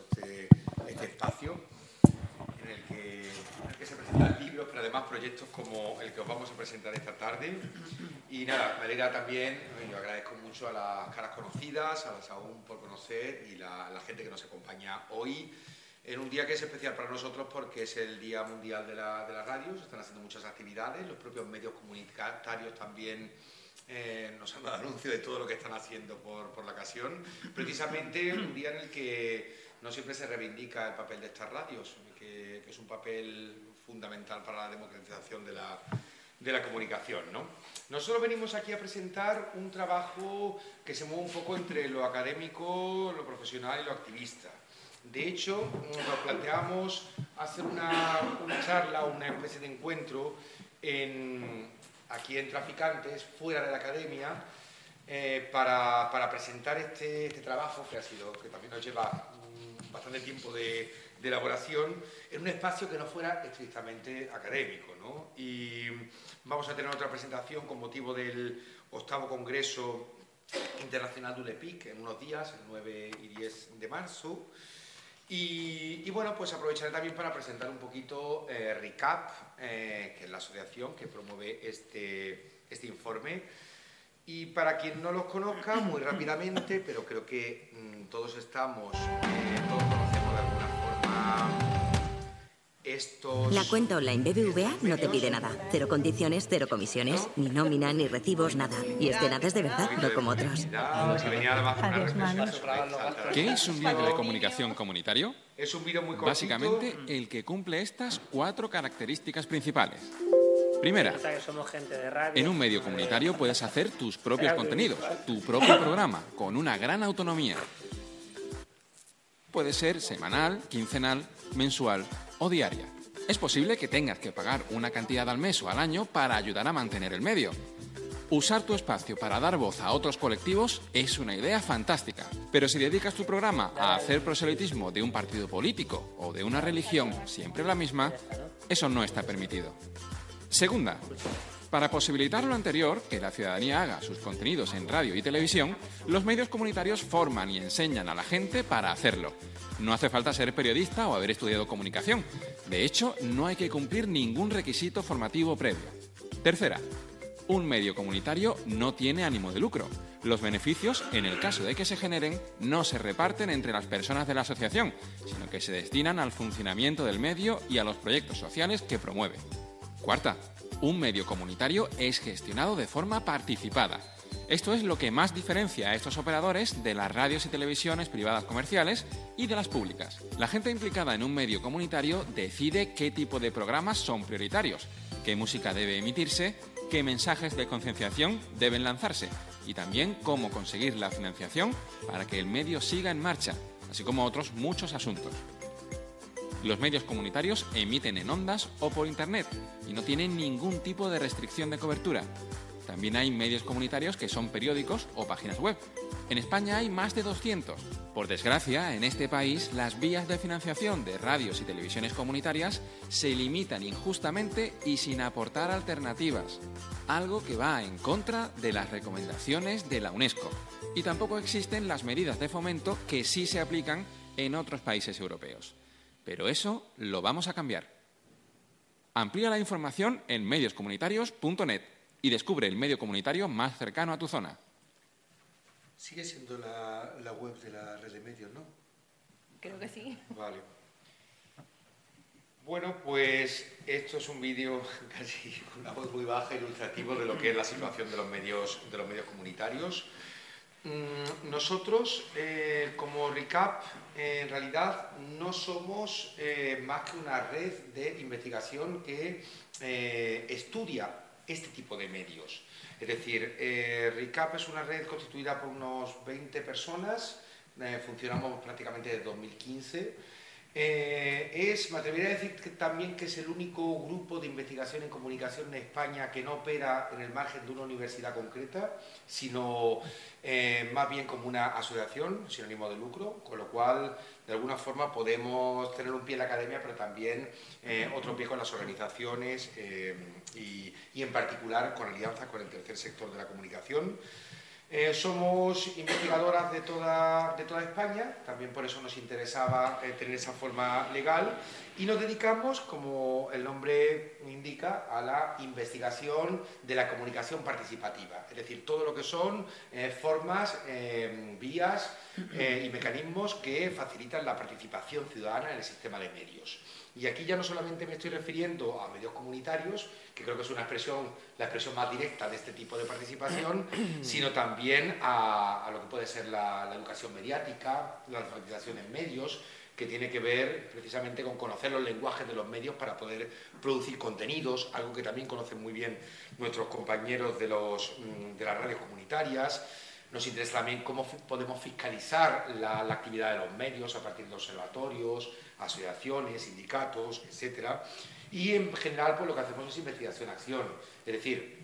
este, este espacio en el, que, se presentan libros, pero además proyectos como el que os vamos a presentar esta tarde. Y nada, me alegra también, yo agradezco mucho a las caras conocidas, a las aún por conocer y la, la gente que nos acompaña hoy en un día que es especial para nosotros porque es el Día Mundial de la, de la Radio, se están haciendo muchas actividades, los propios medios comunitarios también eh, nos han dado anuncio de todo lo que están haciendo por, por, la ocasión. Precisamente un día en el que no siempre se reivindica el papel de estas radios, que, es un papel fundamental para la democratización de la, de la comunicación. ¿no? Nosotros venimos aquí a presentar un trabajo que se mueve un poco entre lo académico, lo profesional y lo activista. De hecho, nos planteamos hacer una, una charla, una especie de encuentro aquí en Traficantes, fuera de la academia, eh, para, para, presentar este, este, trabajo que ha sido, que también nos lleva bastante tiempo de, de, elaboración, en un espacio que no fuera estrictamente académico. ¿no? Y vamos a tener otra presentación con motivo del octavo Congreso Internacional de ULEPIC en unos días, el 9 y 10 de marzo. Y, bueno, pues aprovecharé también para presentar un poquito eh, RICAP, eh, que es la asociación que promueve este, este informe. Y para quien no los conozca, muy rápidamente, pero creo que mm, todos estamos, eh, la cuenta online BBVA no te pide nada. Cero condiciones, cero comisiones, ni nómina, ni recibos, nada. Y este nada es de verdad, no como otros. ¿Qué es un medio de comunicación comunitario? Es un muy Básicamente, el que cumple estas cuatro características principales. Primera, en un medio comunitario puedes hacer tus propios contenidos, tu propio programa, con una gran autonomía. Puede ser semanal, quincenal, mensual o diaria. Es posible que tengas que pagar una cantidad al mes o al año para ayudar a mantener el medio. Usar tu espacio para dar voz a otros colectivos es una idea fantástica. Pero si dedicas tu programa a hacer proselitismo de un partido político o de una religión, siempre la misma, eso no está permitido. Segunda, para posibilitar lo anterior, que la ciudadanía haga sus contenidos en radio y televisión, los medios comunitarios forman y enseñan a la gente para hacerlo. No hace falta ser periodista o haber estudiado comunicación. De hecho, no hay que cumplir ningún requisito formativo previo. Tercera, un medio comunitario no tiene ánimo de lucro. Los beneficios, en el caso de que se generen, no se reparten entre las personas de la asociación, sino que se destinan al funcionamiento del medio y a los proyectos sociales que promueve. Cuarta, un medio comunitario es gestionado de forma participada. Esto es lo que más diferencia a estos operadores de las radios y televisiones privadas comerciales y de las públicas. La gente implicada en un medio comunitario decide qué tipo de programas son prioritarios, qué música debe emitirse, qué mensajes de concienciación deben lanzarse y también cómo conseguir la financiación para que el medio siga en marcha, así como otros muchos asuntos. Los medios comunitarios emiten en ondas o por Internet y no tienen ningún tipo de restricción de cobertura. También hay medios comunitarios que son periódicos o páginas web. En España hay más de 200. Por desgracia, en este país las vías de financiación de radios y televisiones comunitarias se limitan injustamente y sin aportar alternativas, algo que va en contra de las recomendaciones de la UNESCO. Y tampoco existen las medidas de fomento que sí se aplican en otros países europeos. Pero eso lo vamos a cambiar. Amplía la información en medioscomunitarios.net y descubre el medio comunitario más cercano a tu zona. Sigue siendo la, web de la red de medios, ¿no? Creo que sí. Vale. Bueno, pues esto es un vídeo casi con una voz muy baja, ilustrativo de lo que es la situación de los medios, de los medios comunitarios. Mm, nosotros, eh, como En realidad no somos eh, más que una red de investigación que eh, estudia este tipo de medios. Es decir, RICAP es una red constituida por unos 20 personas, funcionamos prácticamente desde 2015 eh, es, me atrevería a decir que también que es el único grupo de investigación en comunicación en España que no opera en el margen de una universidad concreta, sino eh, más bien como una asociación sin ánimo de lucro, con lo cual de alguna forma podemos tener un pie en la academia, pero también eh, otro pie con las organizaciones y, y, en particular con alianzas con el tercer sector de la comunicación. Eh, somos investigadoras de toda, de toda España, también por eso nos interesaba eh, tener esa forma legal y nos dedicamos, como el nombre indica, a la investigación de la comunicación participativa, es decir, todo lo que son eh, formas, vías y mecanismos que facilitan la participación ciudadana en el sistema de medios. Y aquí ya no solamente me estoy refiriendo a medios comunitarios, que creo que es una expresión, la expresión más directa de este tipo de participación, sino también a, lo que puede ser la, educación mediática, la alfabetización en medios, que tiene que ver precisamente con conocer los lenguajes de los medios para poder producir contenidos, algo que también conocen muy bien nuestros compañeros de, los, mm, de las radios comunitarias. Nos interesa también cómo podemos fiscalizar la, la actividad de los medios a partir de observatorios, asociaciones, sindicatos, etcétera. Y en general, pues lo que hacemos es investigación-acción. Es decir,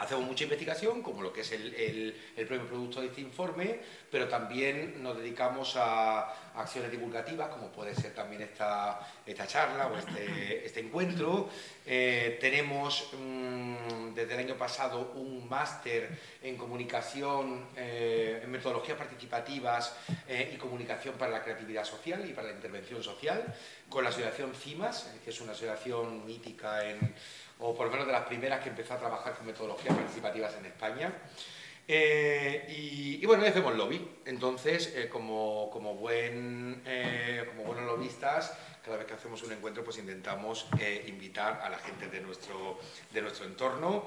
hacemos mucha investigación, como lo que es el, el, producto de este informe, pero también nos dedicamos a acciones divulgativas, como puede ser también esta, esta charla o este, este encuentro. Eh, tenemos mm, desde el año pasado un máster en comunicación, eh, en metodologías participativas y comunicación para la creatividad social y para la intervención social, con la asociación CIMAS, que es una asociación mítica en o por lo menos de las primeras que empezó a trabajar con metodologías participativas en España. Eh, y, bueno, hacemos lobby. Entonces, eh, como, como, buen, eh, como buenos lobistas, cada vez que hacemos un encuentro, pues intentamos invitar a la gente de nuestro, de nuestro entorno.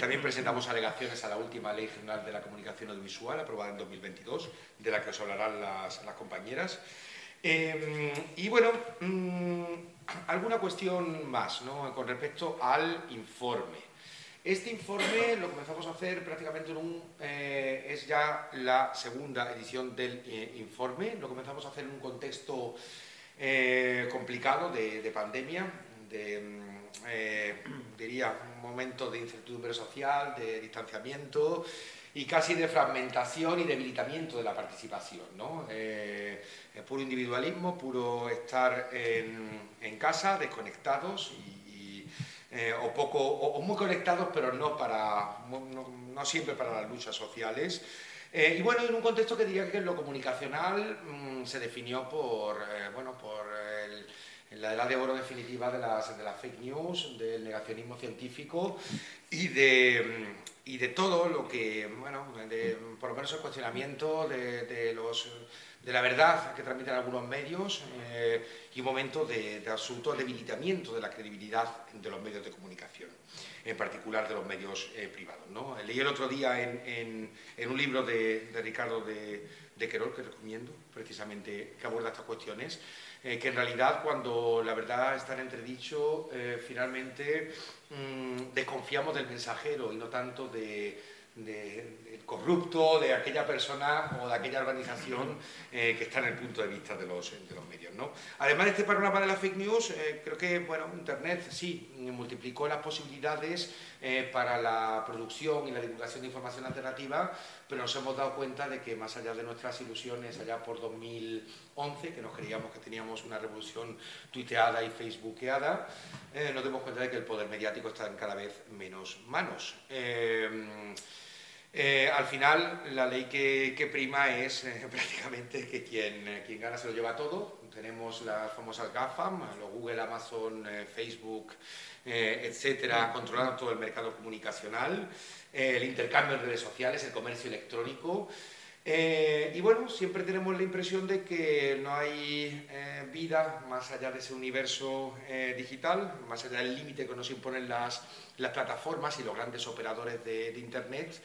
también presentamos alegaciones a la última Ley General de la Comunicación Audiovisual, aprobada en 2022, de la que os hablarán las compañeras. Y bueno, mm, alguna cuestión más con respecto al informe. Este informe lo comenzamos a hacer prácticamente en un... Eh, es ya la segunda edición del eh, informe. Lo comenzamos a hacer en un contexto eh, complicado de, pandemia, de, mm, diría, un momento de incertidumbre social, de distanciamiento y casi de fragmentación y debilitamiento de la participación. ¿no? Eh, puro individualismo, puro estar en, casa, desconectados y, eh, o, poco, o, muy conectados, pero no, para, no, siempre para las luchas sociales. Eh, y bueno, en un contexto que diría que lo comunicacional mm, se definió por, bueno, por la edad de oro definitiva de las, de las fake news, del negacionismo científico y de, y de todo lo que, bueno, de, por lo menos el cuestionamiento de, de, los, de la verdad que transmiten algunos medios eh, y un momento de, absoluto debilitamiento de la credibilidad de los medios de comunicación, en particular de los medios eh, privados. ¿no? Leí el otro día en, en, en un libro de, Ricardo de, Querol, que recomiendo, precisamente, que aborda estas cuestiones, eh, que en realidad cuando la verdad está en entredicho, finalmente Mm, desconfiamos del mensajero y no tanto de, del corrupto, de aquella persona o de aquella organización eh, que está en el punto de vista de los, de los medios. ¿no? Además de este panorama de la fake news, eh, creo que bueno, Internet sí multiplicó las posibilidades eh, para la producción y la divulgación de información alternativa, pero nos hemos dado cuenta de que más allá de nuestras ilusiones, allá por 2011, que nos creíamos que teníamos una revolución tuiteada y facebookeada, nos damos cuenta de que el poder mediático está en cada vez menos manos. Eh, al final, la ley que, prima es eh, prácticamente que quien, eh, quien, gana se lo lleva todo. Tenemos las famosas GAFAM, los Google, Amazon, Facebook, etcétera, controlando todo el mercado comunicacional, el intercambio en redes sociales, el comercio electrónico. y bueno, siempre tenemos la impresión de que no hay vida más allá de ese universo digital, más allá del límite que nos imponen las, las plataformas y los grandes operadores de, de Internet.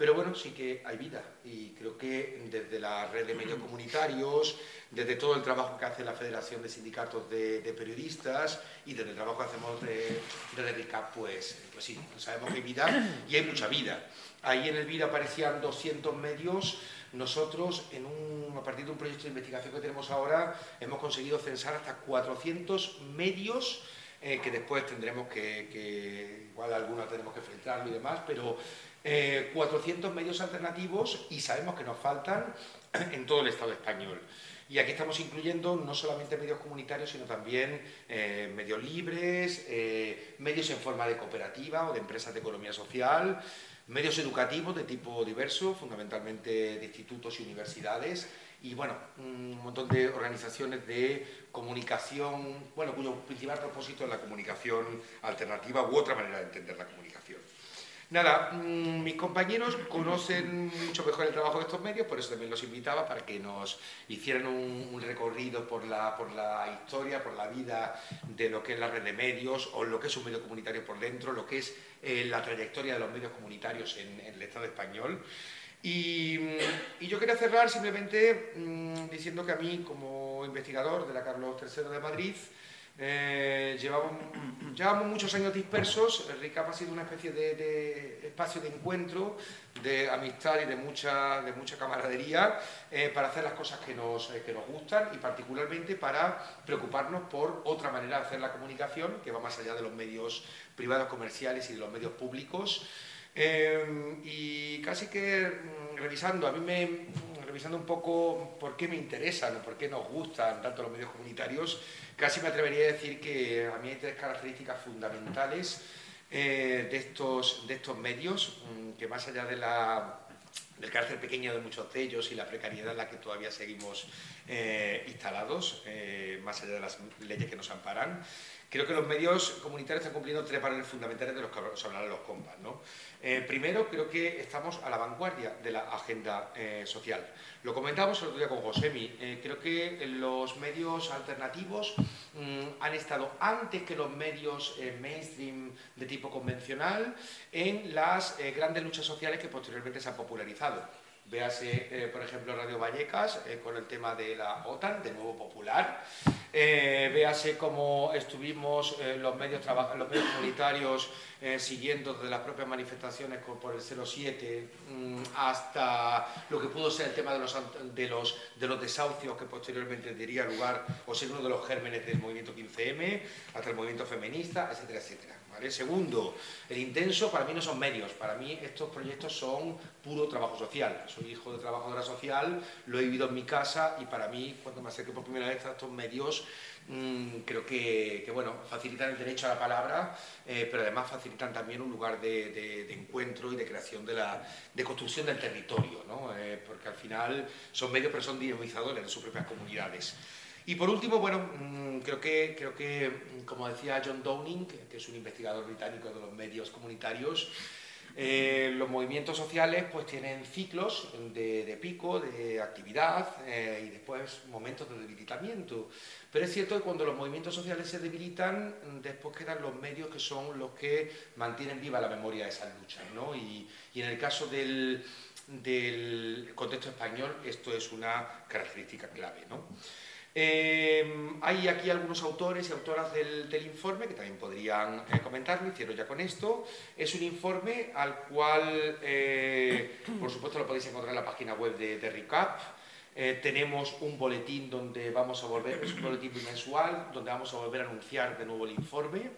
Pero bueno, sí que hay vida y creo que desde la red de medios comunitarios, desde todo el trabajo que hace la Federación de Sindicatos de, Periodistas y desde el trabajo que hacemos de, de RICAP, pues, pues sí, sabemos que hay vida y hay mucha vida. Ahí en el vida aparecían 200 medios. Nosotros, en un, a partir de un proyecto de investigación que tenemos ahora, hemos conseguido censar hasta 400 medios eh, que después tendremos que, que, igual algunos tenemos que filtrarlo y demás, pero 400 eh, medios alternativos y sabemos que nos faltan en todo el Estado español. Y aquí estamos incluyendo no solamente medios comunitarios, sino también eh, medios libres, eh, medios en forma de cooperativa o de empresas de economía social, medios educativos de tipo diverso, fundamentalmente de institutos y universidades, y bueno, un montón de organizaciones de comunicación, bueno, cuyo principal propósito es la comunicación alternativa u otra manera de entender la comunicación. Nada, mm, mis compañeros conocen mucho mejor el trabajo de estos medios, por eso también los invitaba para que nos hicieran un, recorrido por la, por la historia, por la vida de lo que es la red de medios o lo que es un medio comunitario por dentro, lo que es eh, la trayectoria de los medios comunitarios en, el Estado español. Y, yo quería cerrar simplemente mm, diciendo que a mí, como investigador de la Carlos III de Madrid, eh, llevamos, muchos años dispersos, el RICAP ha sido una especie de, espacio de encuentro, de amistad y de mucha, de mucha camaradería eh, para hacer las cosas que nos, eh, que nos gustan y particularmente para preocuparnos por otra manera de hacer la comunicación que va más allá de los medios privados comerciales y de los medios públicos. y casi que mm, revisando, a mí me, revisando un poco por qué me interesan o por qué nos gustan tanto los medios comunitarios, Casi me atrevería a decir que a mí hay tres características fundamentales eh, de, estos, de estos medios, mm, que más allá de la, del carácter pequeño de muchos de ellos y la precariedad en la que todavía seguimos eh, instalados, eh, más allá de las leyes que nos amparan, Creo que los medios comunitarios están cumpliendo tres paneles fundamentales de los que hablarán los compas. ¿no? Eh, primero, creo que estamos a la vanguardia de la agenda eh, social. Lo comentamos el otro día con Josemi. Eh, creo que los medios alternativos mm, han estado antes que los medios mainstream de tipo convencional en las grandes luchas sociales que posteriormente se han popularizado. Véase, por ejemplo, Radio Vallecas con el tema de la OTAN, de nuevo popular. Eh, véase cómo estuvimos eh, los, medios los medios comunitarios eh, siguiendo desde las propias manifestaciones por el 07 mm, hasta lo que pudo ser el tema de los, de, los, de los desahucios que posteriormente diría lugar o ser uno de los gérmenes del movimiento 15M, hasta el movimiento feminista, etcétera, etcétera. Segundo, el intenso para mí no son medios, para mí estos proyectos son puro trabajo social. Soy hijo de trabajadora social, lo he vivido en mi casa y para mí, cuando me acerqué por primera vez a estos medios, mm, creo que, bueno, facilitan el derecho a la palabra, eh, pero además facilitan también un lugar de, encuentro y de creación de, la, de construcción del territorio, ¿no? Eh, porque al final son medios, pero son dinamizadores de sus propias comunidades. Y por último, bueno, mm, creo que, creo que, como decía John Downing, que es un investigador británico de los medios comunitarios, eh, los movimientos sociales pues tienen ciclos de, pico, de actividad eh, y después momentos de debilitamiento. Pero es cierto que cuando los movimientos sociales se debilitan, después quedan los medios que son los que mantienen viva la memoria de esas luchas. ¿no? Y, en el caso del, del contexto español esto es una característica clave. ¿no? Eh, hay aquí algunos autores y autoras del, informe que también podrían eh, comentarlo, hicieron ya con esto. Es un informe al cual, eh, por supuesto, lo podéis encontrar en la página web de, de RICAP. tenemos un boletín donde vamos a volver, es un boletín mensual, donde vamos a volver a anunciar de nuevo el informe,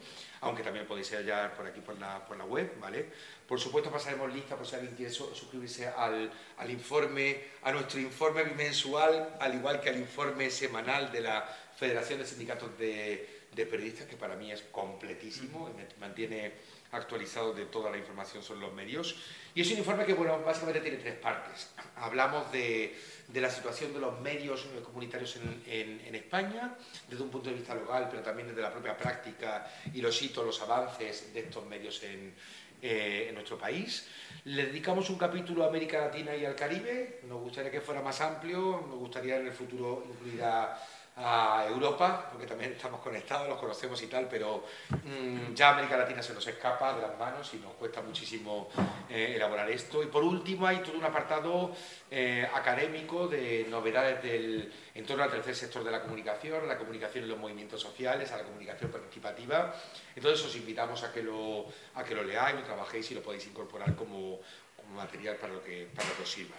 aunque también podéis hallar por aquí por la, por la web, ¿vale? Por supuesto pasaremos lista por si alguien quiere suscribirse al, informe, a nuestro informe bimensual, al igual que al informe semanal de la Federación de Sindicatos de, Periodistas, que para mí es completísimo y me mantiene actualizado de toda la información sobre los medios. Y es un informe que, bueno, básicamente tiene tres partes. Hablamos de, la situación de los medios comunitarios en, en, España, desde un punto de vista local, pero también desde la propia práctica y los hitos, los avances de estos medios en, eh, en nuestro país. Le dedicamos un capítulo a América Latina y al Caribe. Nos gustaría que fuera más amplio, nos gustaría en el futuro incluir a a Europa, porque también estamos conectados, los conocemos y tal, pero mm, ya América Latina se nos escapa de las manos y nos cuesta muchísimo eh, elaborar esto. Y por último hay todo un apartado eh, académico de novedades del, en torno al tercer sector de la comunicación, la comunicación en los movimientos sociales, a la comunicación participativa. Entonces os invitamos a que lo, a que lo leáis, lo trabajéis y lo podéis incorporar como, como material para lo que, para lo que os sirva.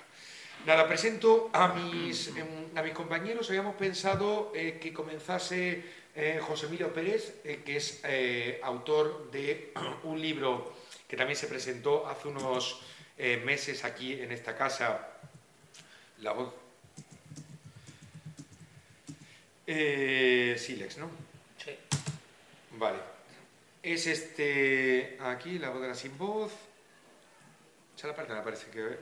Nada, presento a mis, em, a mis compañeros. Habíamos pensado eh, que comenzase eh, José Emilio Pérez, eh, que es autor de un libro que también se presentó hace unos meses aquí en esta casa, La voz. Silex, ¿no? Sí. Vale. Es este aquí, La voz de la sin voz. la parte, me parece que...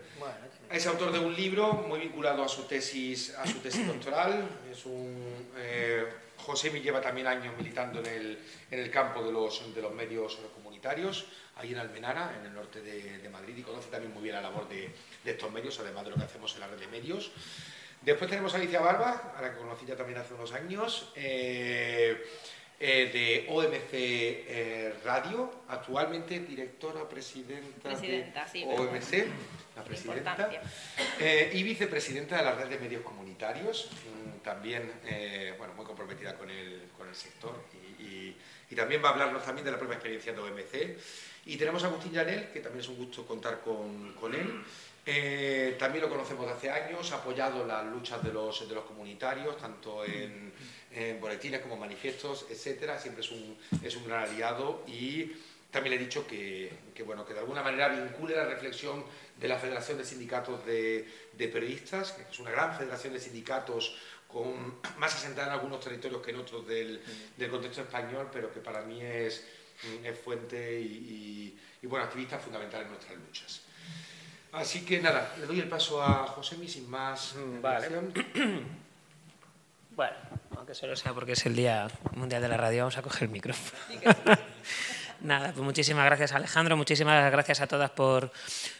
es autor de un libro muy vinculado a su tesis, a su tesis doctoral. Es un... Eh, José me lleva también años militando en el, en el campo de los, de los medios comunitarios, ahí en Almenara, en el norte de, Madrid, y conoce también muy bien la labor de, estos medios, además de lo que hacemos en la red de medios. Después tenemos a Alicia Barba, a la que conocí ya también hace unos años. Eh, eh, de OMC eh, Radio, actualmente directora presidenta, de OMC, la presidenta, eh, y vicepresidenta de la red de medios comunitarios, mm, también bueno, muy comprometida con el, con el sector y, y, también va a hablarnos también de la propia experiencia de OMC. Y tenemos a Agustín Llanel, que también es un gusto contar con, con él. también lo conocemos de hace años, ha apoyado las luchas de los, de los comunitarios, tanto en en boletines como manifiestos, etcétera, siempre es un, es un gran aliado y también le he dicho que, que, bueno, que de alguna manera vincule la reflexión de la Federación de Sindicatos de, de Periodistas, que es una gran federación de sindicatos con, más asentada en algunos territorios que en otros del, del contexto español, pero que para mí es, es fuente y, y, bueno, activista fundamental en nuestras luchas. Así que nada, le doy el paso a Josemi sin más. Vale. Bueno, aunque solo sea porque es el Día Mundial de la Radio, vamos a coger el micrófono. Nada, pues muchísimas gracias Alejandro, muchísimas gracias a todas por,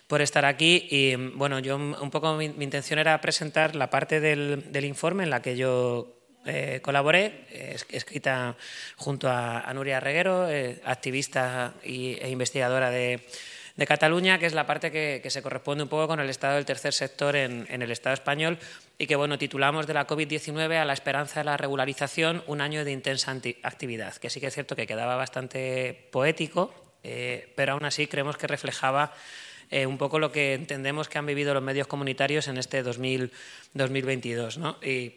por estar aquí. Y bueno, yo un poco mi, intención era presentar la parte del, del, informe en la que yo eh, colaboré, escrita junto a, Nuria Reguero, eh, activista y, e investigadora de de Cataluña, que es la parte que, se corresponde un poco con el estado del tercer sector en, el Estado español y que bueno, titulamos de la COVID-19 a la esperanza de la regularización un año de intensa actividad, que sí que es cierto que quedaba bastante poético, eh, pero aún así creemos que reflejaba eh, un poco lo que entendemos que han vivido los medios comunitarios en este 2022. Y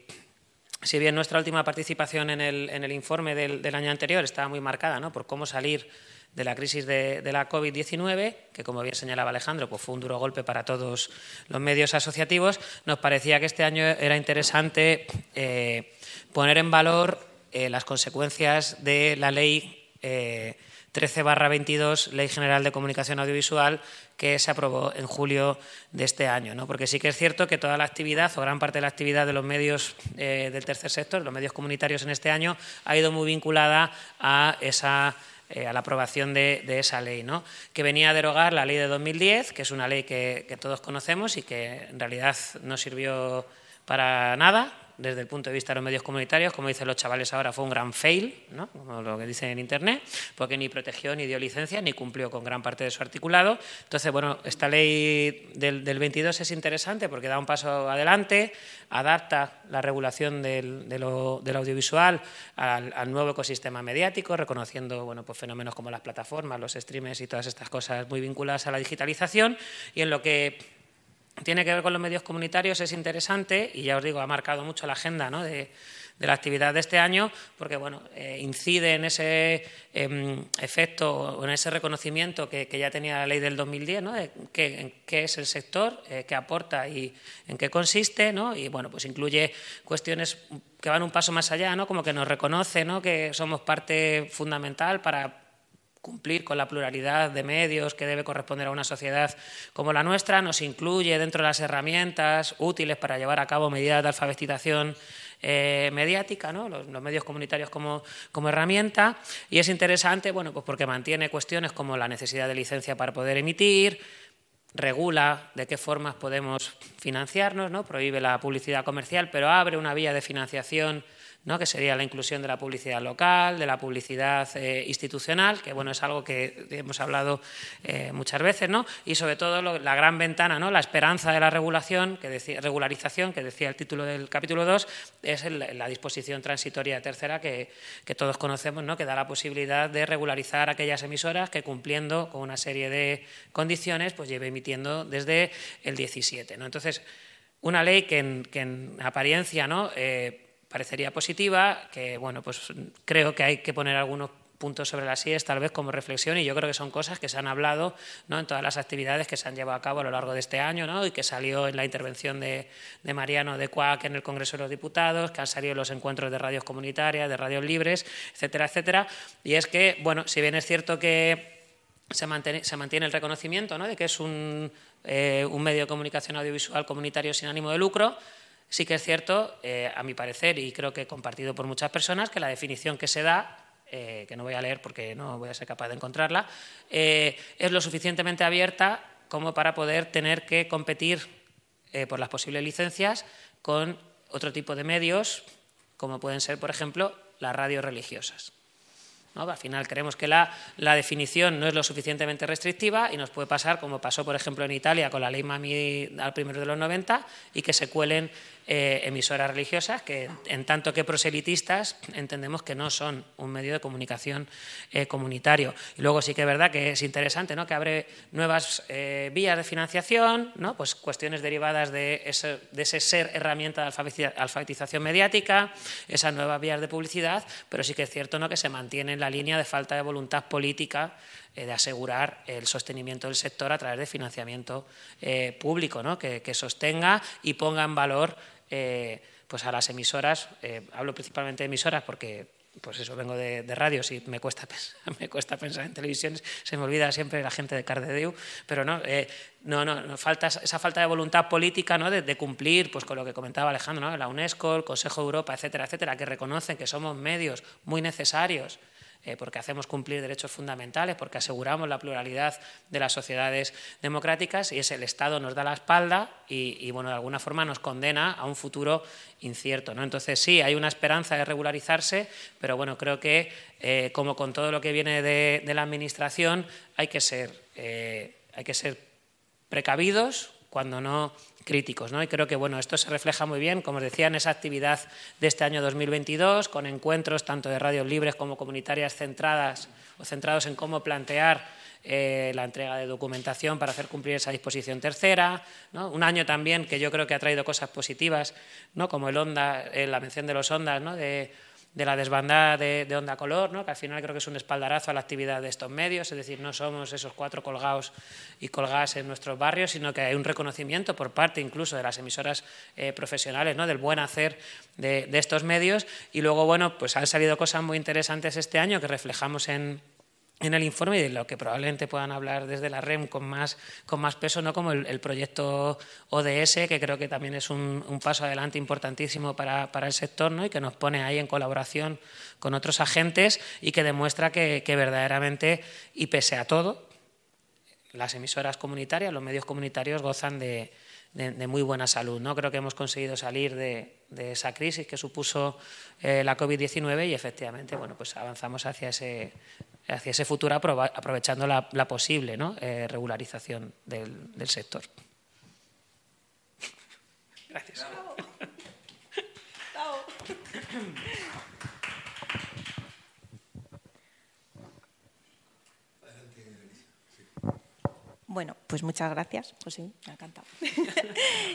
si bien nuestra última participación en el, informe del, del, año anterior estaba muy marcada ¿no? por cómo salir de la crisis de, la COVID-19, que como bien señalaba Alejandro, pues fue un duro golpe para todos los medios asociativos, nos parecía que este año era interesante eh, poner en valor eh, las consecuencias de la ley 13-22, eh, Ley General de Comunicación Audiovisual, que se aprobó en julio de este año. ¿no? Porque sí que es cierto que toda la actividad, o gran parte de la actividad de los medios del tercer sector, los medios comunitarios en este año, ha ido muy vinculada a esa eh, a la aprobación de, esa ley, ¿no? que venía a derogar la ley de 2010, que es una ley que, que todos conocemos y que en realidad no sirvió para nada, desde el punto de vista de los medios comunitarios, como dicen los chavales ahora, fue un gran fail, ¿no? como lo que dicen en Internet, porque ni protegió ni dio licencia ni cumplió con gran parte de su articulado. Entonces, bueno, esta ley del, 22 es interesante porque da un paso adelante, adapta la regulación del, audiovisual al, nuevo ecosistema mediático, reconociendo bueno, pues fenómenos como las plataformas, los streamers y todas estas cosas muy vinculadas a la digitalización, y en lo que tiene que ver con los medios comunitarios, es interesante y ya os digo, ha marcado mucho la agenda de, la actividad de este año porque bueno, eh, incide en ese em, efecto o en ese reconocimiento que, ya tenía la ley del 2010, ¿no? de qué, es el sector, eh, qué aporta y en qué consiste, ¿no? y bueno, pues incluye cuestiones que van un paso más allá, ¿no? como que nos reconoce ¿no? que somos parte fundamental para cumplir con la pluralidad de medios que debe corresponder a una sociedad como la nuestra, nos incluye dentro de las herramientas útiles para llevar a cabo medidas de alfabetización eh, mediática, ¿no? los, medios comunitarios como, como, herramienta, y es interesante bueno, pues porque mantiene cuestiones como la necesidad de licencia para poder emitir, regula de qué formas podemos financiarnos, ¿no? prohíbe la publicidad comercial, pero abre una vía de financiación que sería la inclusión de la publicidad local, de la publicidad eh, institucional, que bueno, es algo que hemos hablado eh, muchas veces, ¿no? y sobre todo la gran ventana, ¿no? la esperanza de la regulación, que decía, regularización, que decía el título del capítulo 2, es la disposición transitoria tercera que, todos conocemos, ¿no? que da la posibilidad de regularizar aquellas emisoras que cumpliendo con una serie de condiciones, pues lleve emitiendo desde el 17. ¿no? Entonces, una ley que en, apariencia ¿no? Eh, parecería positiva, que bueno, pues creo que hay que poner algunos puntos sobre las IES tal vez como reflexión y yo creo que son cosas que se han hablado ¿no? en todas las actividades que se han llevado a cabo a lo largo de este año ¿no? y que salió en la intervención de, de Mariano de Cuac en el Congreso de los Diputados, que han salido en los encuentros de radios comunitarias, de radios libres, etcétera, etcétera. Y es que, bueno, si bien es cierto que se mantiene, el reconocimiento de que es un, eh, un, medio de comunicación audiovisual comunitario sin ánimo de lucro. Sí que es cierto, eh, a mi parecer, y creo que compartido por muchas personas, que la definición que se da eh, que no voy a leer porque no voy a ser capaz de encontrarla, es lo suficientemente abierta como para poder tener que competir por las posibles licencias con otro tipo de medios, como pueden ser, por ejemplo, las radios religiosas. Al final creemos que la, la, definición no es lo suficientemente restrictiva y nos puede pasar como pasó, por ejemplo, en Italia con la ley MAMI al primero de los 90 y que se cuelen eh, emisoras religiosas que, en tanto que proselitistas, entendemos que no son un medio de comunicación eh, comunitario. Y luego sí que es verdad que es interesante ¿no? que abre nuevas eh, vías de financiación, ¿no? pues cuestiones derivadas de ese, ser herramienta de alfabetización mediática, esas nuevas vías de publicidad, pero sí que es cierto ¿no? que se mantiene en la línea de falta de voluntad política de asegurar el sostenimiento del sector a través de financiamiento público, ¿no? que, sostenga y ponga en valor eh, pues a las emisoras, eh, hablo principalmente de emisoras porque pues eso, vengo de, radios y me cuesta, pensar, me cuesta pensar en televisión, se me olvida siempre la gente de Cardedeu, pero no, eh, no, no, falta esa falta de voluntad política ¿no? de, cumplir pues, con lo que comentaba Alejandro, ¿no? la UNESCO, el Consejo de Europa, etcétera, etcétera, que reconocen que somos medios muy necesarios eh, porque hacemos cumplir derechos fundamentales, porque aseguramos la pluralidad de las sociedades democráticas y es el Estado nos da la espalda y, bueno, de alguna forma nos condena a un futuro incierto. ¿no? Entonces sí, hay una esperanza de regularizarse, pero bueno, creo que eh, como con todo lo que viene de, la Administración hay que ser, eh, hay que ser precavidos cuando no críticos. ¿no? Y creo que bueno, esto se refleja muy bien, como os decía, en esa actividad de este año 2022, con encuentros tanto de radios libres como comunitarias centradas o centrados en cómo plantear eh, la entrega de documentación para hacer cumplir esa disposición tercera. ¿no? Un año también que yo creo que ha traído cosas positivas, ¿no? como el onda, eh, la mención de los ondas, ¿no? de de la desbandada de, Onda Color, ¿no? que al final creo que es un espaldarazo a la actividad de estos medios, es decir, no somos esos cuatro colgados y colgadas en nuestros barrios, sino que hay un reconocimiento por parte incluso de las emisoras eh, profesionales ¿no? del buen hacer de, de estos medios. Y luego, bueno, pues han salido cosas muy interesantes este año que reflejamos en, en el informe y de lo que probablemente puedan hablar desde la REM con más, con más peso, ¿no? como el, proyecto ODS, que creo que también es un, paso adelante importantísimo para, para, el sector ¿no? y que nos pone ahí en colaboración con otros agentes y que demuestra que, verdaderamente, y pese a todo, las emisoras comunitarias, los medios comunitarios gozan de, de, muy buena salud. ¿no? Creo que hemos conseguido salir de, de esa crisis que supuso eh, la COVID-19 y efectivamente bueno, pues avanzamos hacia ese, hacia ese futuro aprovechando la, posible eh, regularización del, del sector. Gracias. Bueno, pues muchas gracias. Pues sí, me ha encantado.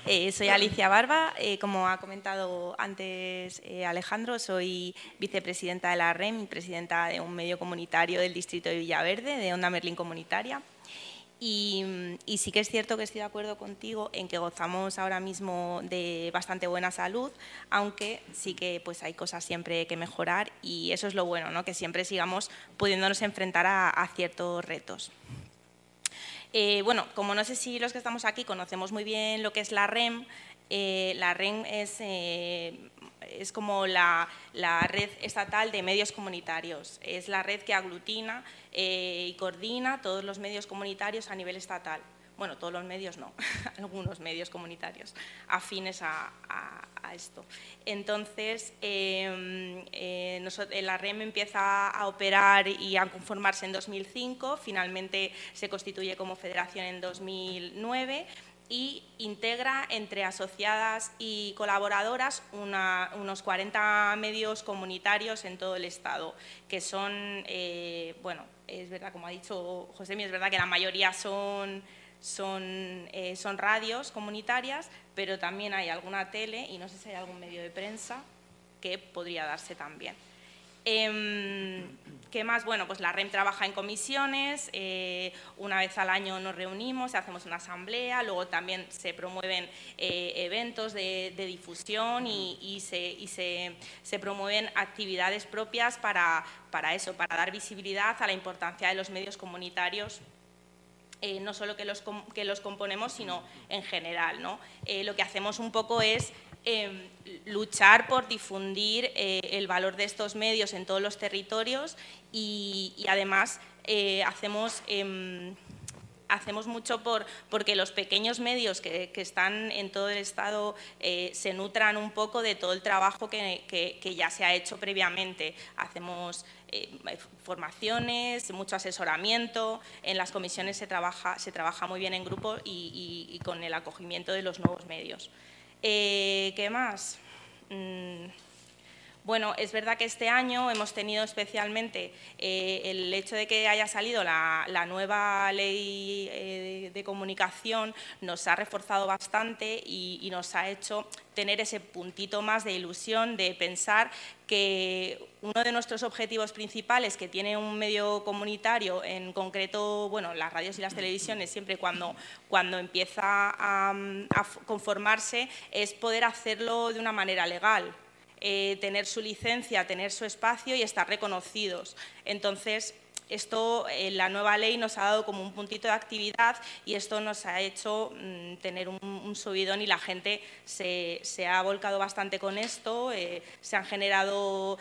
Eh, soy Alicia Barba. Eh, como ha comentado antes eh, Alejandro, soy vicepresidenta de la REM y presidenta de un medio comunitario del distrito de Villaverde, de Onda Merlín Comunitaria. Y, sí que es cierto que estoy de acuerdo contigo en que gozamos ahora mismo de bastante buena salud, aunque sí que pues hay cosas siempre que mejorar y eso es lo bueno, ¿no? que siempre sigamos pudiéndonos enfrentar a ciertos retos. Eh, bueno, como no sé si los que estamos aquí conocemos muy bien lo que es la REM, eh, la REM es, eh, es como la, la, red estatal de medios comunitarios. Es la red que aglutina y coordina todos los medios comunitarios a nivel estatal bueno, todos los medios no, algunos medios comunitarios afines a, esto. Entonces, em, eh, la REM empieza a operar y a conformarse en 2005, finalmente se constituye como federación en 2009 y integra entre asociadas y colaboradoras unos 40 medios comunitarios en todo el Estado, que son, eh, bueno, es verdad, como ha dicho José, es verdad que la mayoría son son, eh, son radios comunitarias, pero también hay alguna tele y no sé si hay algún medio de prensa que podría darse también. Em, ¿Qué más? Bueno, pues la REM trabaja en comisiones, eh, una vez al año nos reunimos, hacemos una asamblea, luego también se promueven eh, eventos de, difusión y, se, promueven actividades propias para, eso, para dar visibilidad a la importancia de los medios comunitarios eh, no solo que los, que los componemos, sino en general. ¿no? lo que hacemos un poco es Em, luchar por difundir eh, el valor de estos medios en todos los territorios y, además eh, hacemos em, hacemos mucho por porque los pequeños medios que, están en todo el Estado eh, se nutran un poco de todo el trabajo que, ya se ha hecho previamente. Hacemos formaciones, mucho asesoramiento, en las comisiones se trabaja, se trabaja muy bien en grupo y con el acogimiento de los nuevos medios. Eh, ¿Qué más? Mm, bueno, es verdad que este año hemos tenido especialmente eh, el hecho de que haya salido la, nueva ley eh, de comunicación, nos ha reforzado bastante y, nos ha hecho tener ese puntito más de ilusión, de pensar que uno de nuestros objetivos principales que tiene un medio comunitario, en concreto, bueno, las radios y las televisiones, siempre cuando, cuando empieza a conformarse, es poder hacerlo de una manera legal. Eh, tener su licencia, tener su espacio y estar reconocidos. Entonces, esto, eh, la nueva ley nos ha dado como un puntito de actividad y esto nos ha hecho mm, tener un, subidón y la gente se, ha volcado bastante con esto, eh, se han generado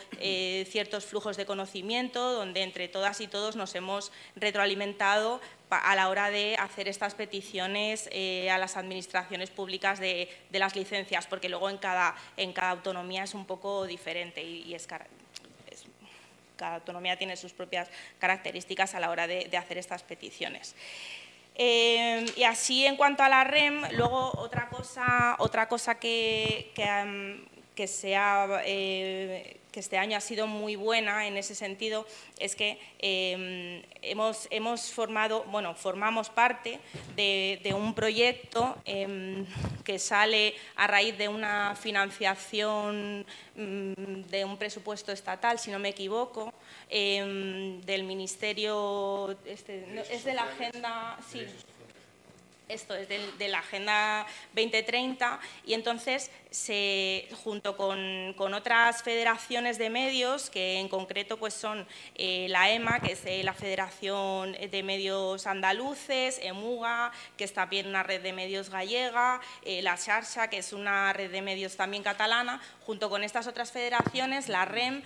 ciertos flujos de conocimiento donde entre todas y todos nos hemos retroalimentado a la hora de hacer estas peticiones eh, a las administraciones públicas de, las licencias, porque luego en cada, en cada autonomía es un poco diferente y, es, cada autonomía tiene sus propias características a la hora de, hacer estas peticiones. Eh, y así en cuanto a la REM, luego otra cosa, otra cosa que, que, sea, eh, que este año ha sido muy buena en ese sentido es que em, hemos, hemos, formado, bueno, formamos parte de, un proyecto em, que sale a raíz de una financiación mm, de un presupuesto estatal, si no me equivoco, em, del Ministerio, este, es de la Agenda, sí, esto es de, la Agenda 2030 y entonces se, junto con, otras federaciones de medios, que en concreto pues son eh, la EMA, que es eh, la Federación de Medios Andaluces, EMUGA, que es también una red de medios gallega, eh, la Xarxa, que es una red de medios también catalana, junto con estas otras federaciones, la REM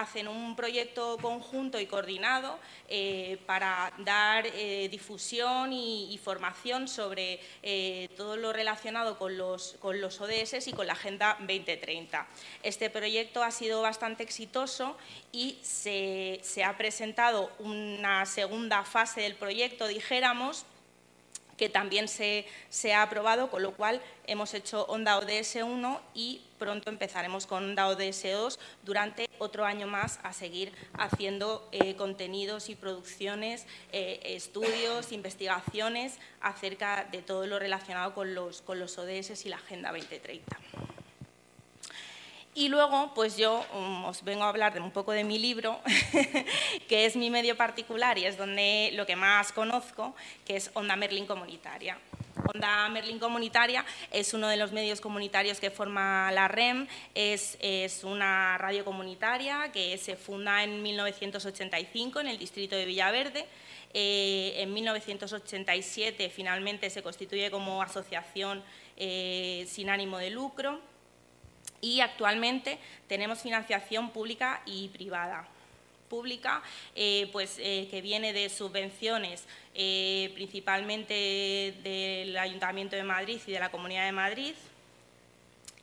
hacen un proyecto conjunto y coordinado eh, para dar eh, difusión y, formación sobre eh, todo lo relacionado con los, con los ODS y con la Agenda 2030. Este proyecto ha sido bastante exitoso y se, se ha presentado una segunda fase del proyecto, dijéramos, que también se, ha aprobado, con lo cual hemos hecho Onda ODS 1 y pronto empezaremos con Onda ODS 2 durante otro año más a seguir haciendo eh, contenidos y producciones, eh, estudios, investigaciones acerca de todo lo relacionado con los, con los ODS y la Agenda 2030. Y luego, pues yo um, os vengo a hablar de un poco de mi libro, que es mi medio particular y es donde lo que más conozco, que es Onda Merlin Comunitaria. Onda Merlin Comunitaria es uno de los medios comunitarios que forma la REM, es, es, una radio comunitaria que se funda en 1985 en el distrito de Villaverde. Eh, en 1987 finalmente se constituye como asociación eh, sin ánimo de lucro y actualmente tenemos financiación pública y privada. Pública, eh, pues, eh, que viene de subvenciones eh, principalmente del Ayuntamiento de Madrid y de la Comunidad de Madrid,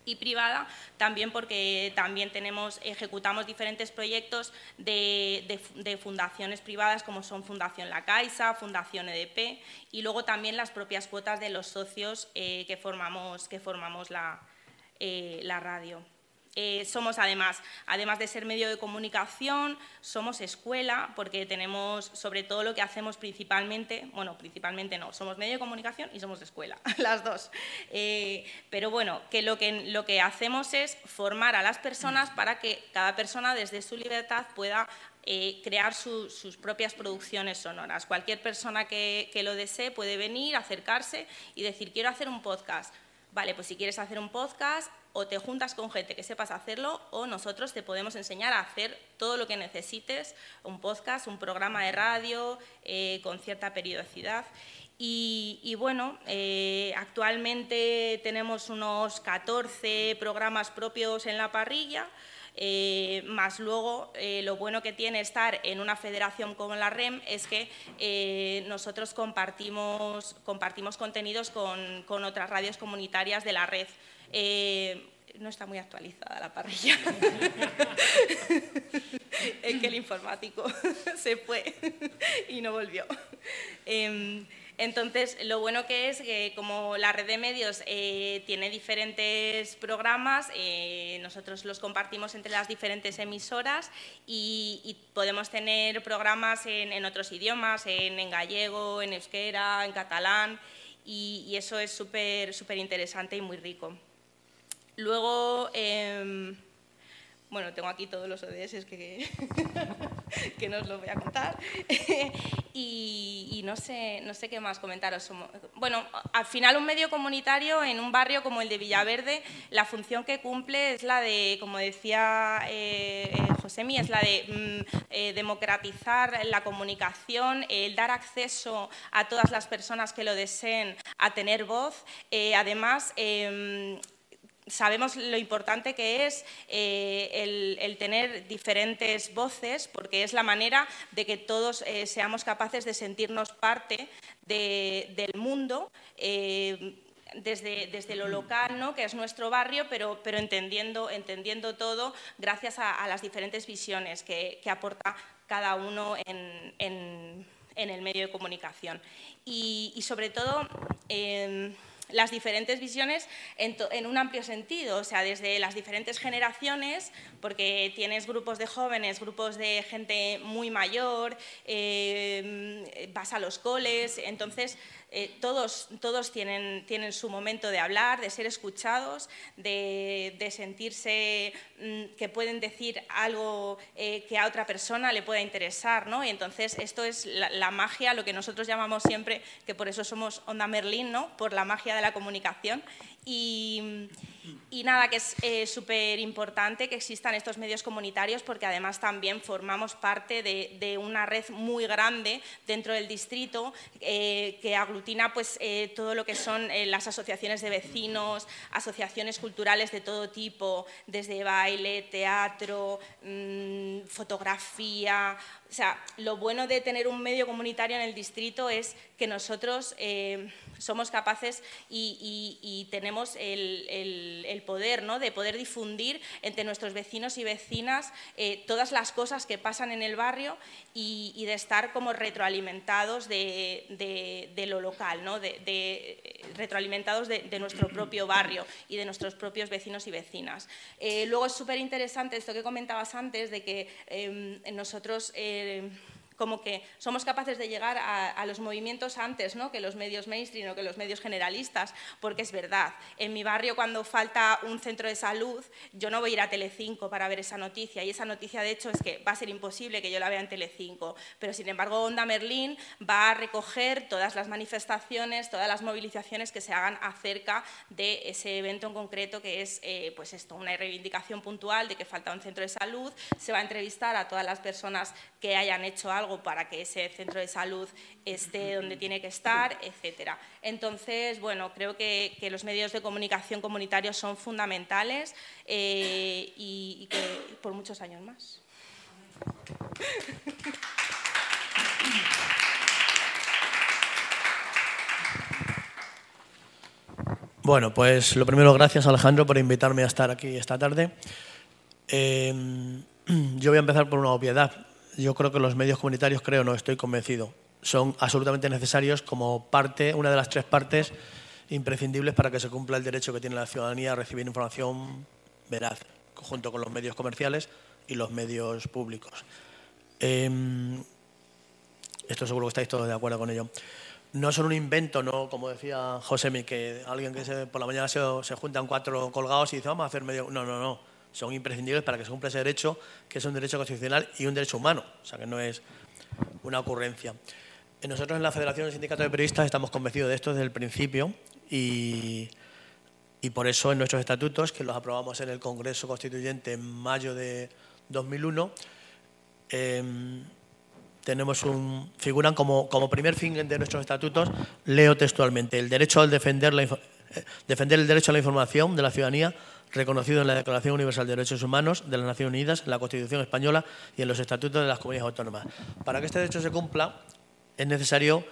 y privada también porque también tenemos, ejecutamos diferentes proyectos de, de, fundaciones privadas como son Fundación La Caixa, Fundación EDP y luego también las propias cuotas de los socios que formamos, que formamos la, eh, la radio. Eh, somos además, además de ser medio de comunicación, somos escuela, porque tenemos sobre todo lo que hacemos principalmente, bueno, principalmente no, somos medio de comunicación y somos escuela, las dos. Eh, pero bueno, que lo, que lo que hacemos es formar a las personas para que cada persona desde su libertad pueda eh, crear sus propias producciones sonoras. Cualquier persona que, que, lo desee puede venir, acercarse y decir, quiero hacer un podcast. Vale, pues si quieres hacer un podcast, o te juntas con gente que sepas hacerlo o nosotros te podemos enseñar a hacer todo lo que necesites, un podcast, un programa de radio eh, con cierta periodicidad. Y, bueno, eh, actualmente tenemos unos 14 programas propios en la parrilla. Eh, más luego lo bueno que tiene estar en una federación como la REM es que nosotros compartimos, compartimos contenidos con, con, otras radios comunitarias de la red. Eh, no está muy actualizada la parrilla. es que el informático se fue y no volvió. Entonces, lo bueno que es que como la red de medios eh, tiene diferentes programas, eh, nosotros los compartimos entre las diferentes emisoras y, podemos tener programas en, otros idiomas, en, gallego, en euskera, en catalán, y, y eso es súper interesante y muy rico. Luego, em, bueno, tengo aquí todos los ODS que, que no os los voy a contar. y, no, sé, no sé qué más comentaros. Bueno, al final un medio comunitario en un barrio como el de Villaverde, la función que cumple es la de, como decía eh, eh es la de mm, eh, democratizar la comunicación, el dar acceso a todas las personas que lo deseen a tener voz. Eh, además, em, sabemos lo importante que es eh, el, tener diferentes voces, porque es la manera de que todos eh, seamos capaces de sentirnos parte del mundo. Eh, desde, desde, lo local, ¿no? que es nuestro barrio, pero, pero entendiendo, entendiendo todo gracias a, las diferentes visiones que, aporta cada uno en, en, el medio de comunicación. Y, y sobre todo, las diferentes visiones en, un amplio sentido, o sea, desde las diferentes generaciones, porque tienes grupos de jóvenes, grupos de gente muy mayor, eh, vas a los coles, entonces eh, todos, todos tienen, tienen, su momento de hablar, de ser escuchados, de, sentirse mm, que pueden decir algo eh, que a otra persona le pueda interesar. ¿no? Y entonces esto es la, magia, lo que nosotros llamamos siempre, que por eso somos Onda Merlín, ¿no? por la magia de la comunicación. Y, y nada, que es eh, súper importante que existan estos medios comunitarios porque además también formamos parte de, una red muy grande dentro del distrito eh, que aglutina pues, eh, todo lo que son las asociaciones de vecinos, asociaciones culturales de todo tipo, desde baile, teatro, mm, fotografía. O sea, lo bueno de tener un medio comunitario en el distrito es que nosotros somos capaces y, tenemos el, poder ¿no? de poder difundir entre nuestros vecinos y vecinas eh, todas las cosas que pasan en el barrio y, de estar como retroalimentados de, lo local, ¿no? de, retroalimentados de, nuestro propio barrio y de nuestros propios vecinos y vecinas. Eh, luego es súper interesante esto que comentabas antes de que em, nosotros... Como que somos capaces de llegar a, los movimientos antes ¿no? que los medios mainstream o que los medios generalistas, porque es verdad, en mi barrio cuando falta un centro de salud, yo no voy a ir a Telecinco para ver esa noticia, y esa noticia de hecho es que va a ser imposible que yo la vea en Telecinco, pero sin embargo Onda Merlín va a recoger todas las manifestaciones, todas las movilizaciones que se hagan acerca de ese evento en concreto que es eh, pues esto, una reivindicación puntual de que falta un centro de salud, se va a entrevistar a todas las personas que hayan hecho algo para que ese centro de salud esté donde tiene que estar, etcétera. Entonces, bueno, creo que, los medios de comunicación comunitarios son fundamentales eh, y, que por muchos años más. Bueno, pues lo primero, gracias Alejandro por invitarme a estar aquí esta tarde. Eh, yo voy a empezar por una obviedad yo creo que los medios comunitarios, creo, no estoy convencido, son absolutamente necesarios como parte, una de las tres partes imprescindibles para que se cumpla el derecho que tiene la ciudadanía a recibir información veraz, junto con los medios comerciales y los medios públicos. Em, esto seguro que estáis todos de acuerdo con ello. No son un invento, no como decía José, que alguien que se, por la mañana se, se juntan cuatro colgados y dice vamos a hacer medio. No, no, no. Son imprescindibles para que se cumpla ese derecho, que es un derecho constitucional y un derecho humano. O sea, que no es una ocurrencia. Nosotros en la Federación del Sindicato de Periodistas estamos convencidos de esto desde el principio y, y por eso en nuestros estatutos, que los aprobamos en el Congreso Constituyente en mayo de 2001, em, tenemos un, figuran como, como primer fin de nuestros estatutos, leo textualmente, el derecho al defender, la, eh, defender el derecho a la información de la ciudadanía reconocido en la Declaración Universal de Derechos Humanos de las Naciones Unidas, en la Constitución Española y en los estatutos de las comunidades autónomas. Para que este derecho se cumpla, es necesario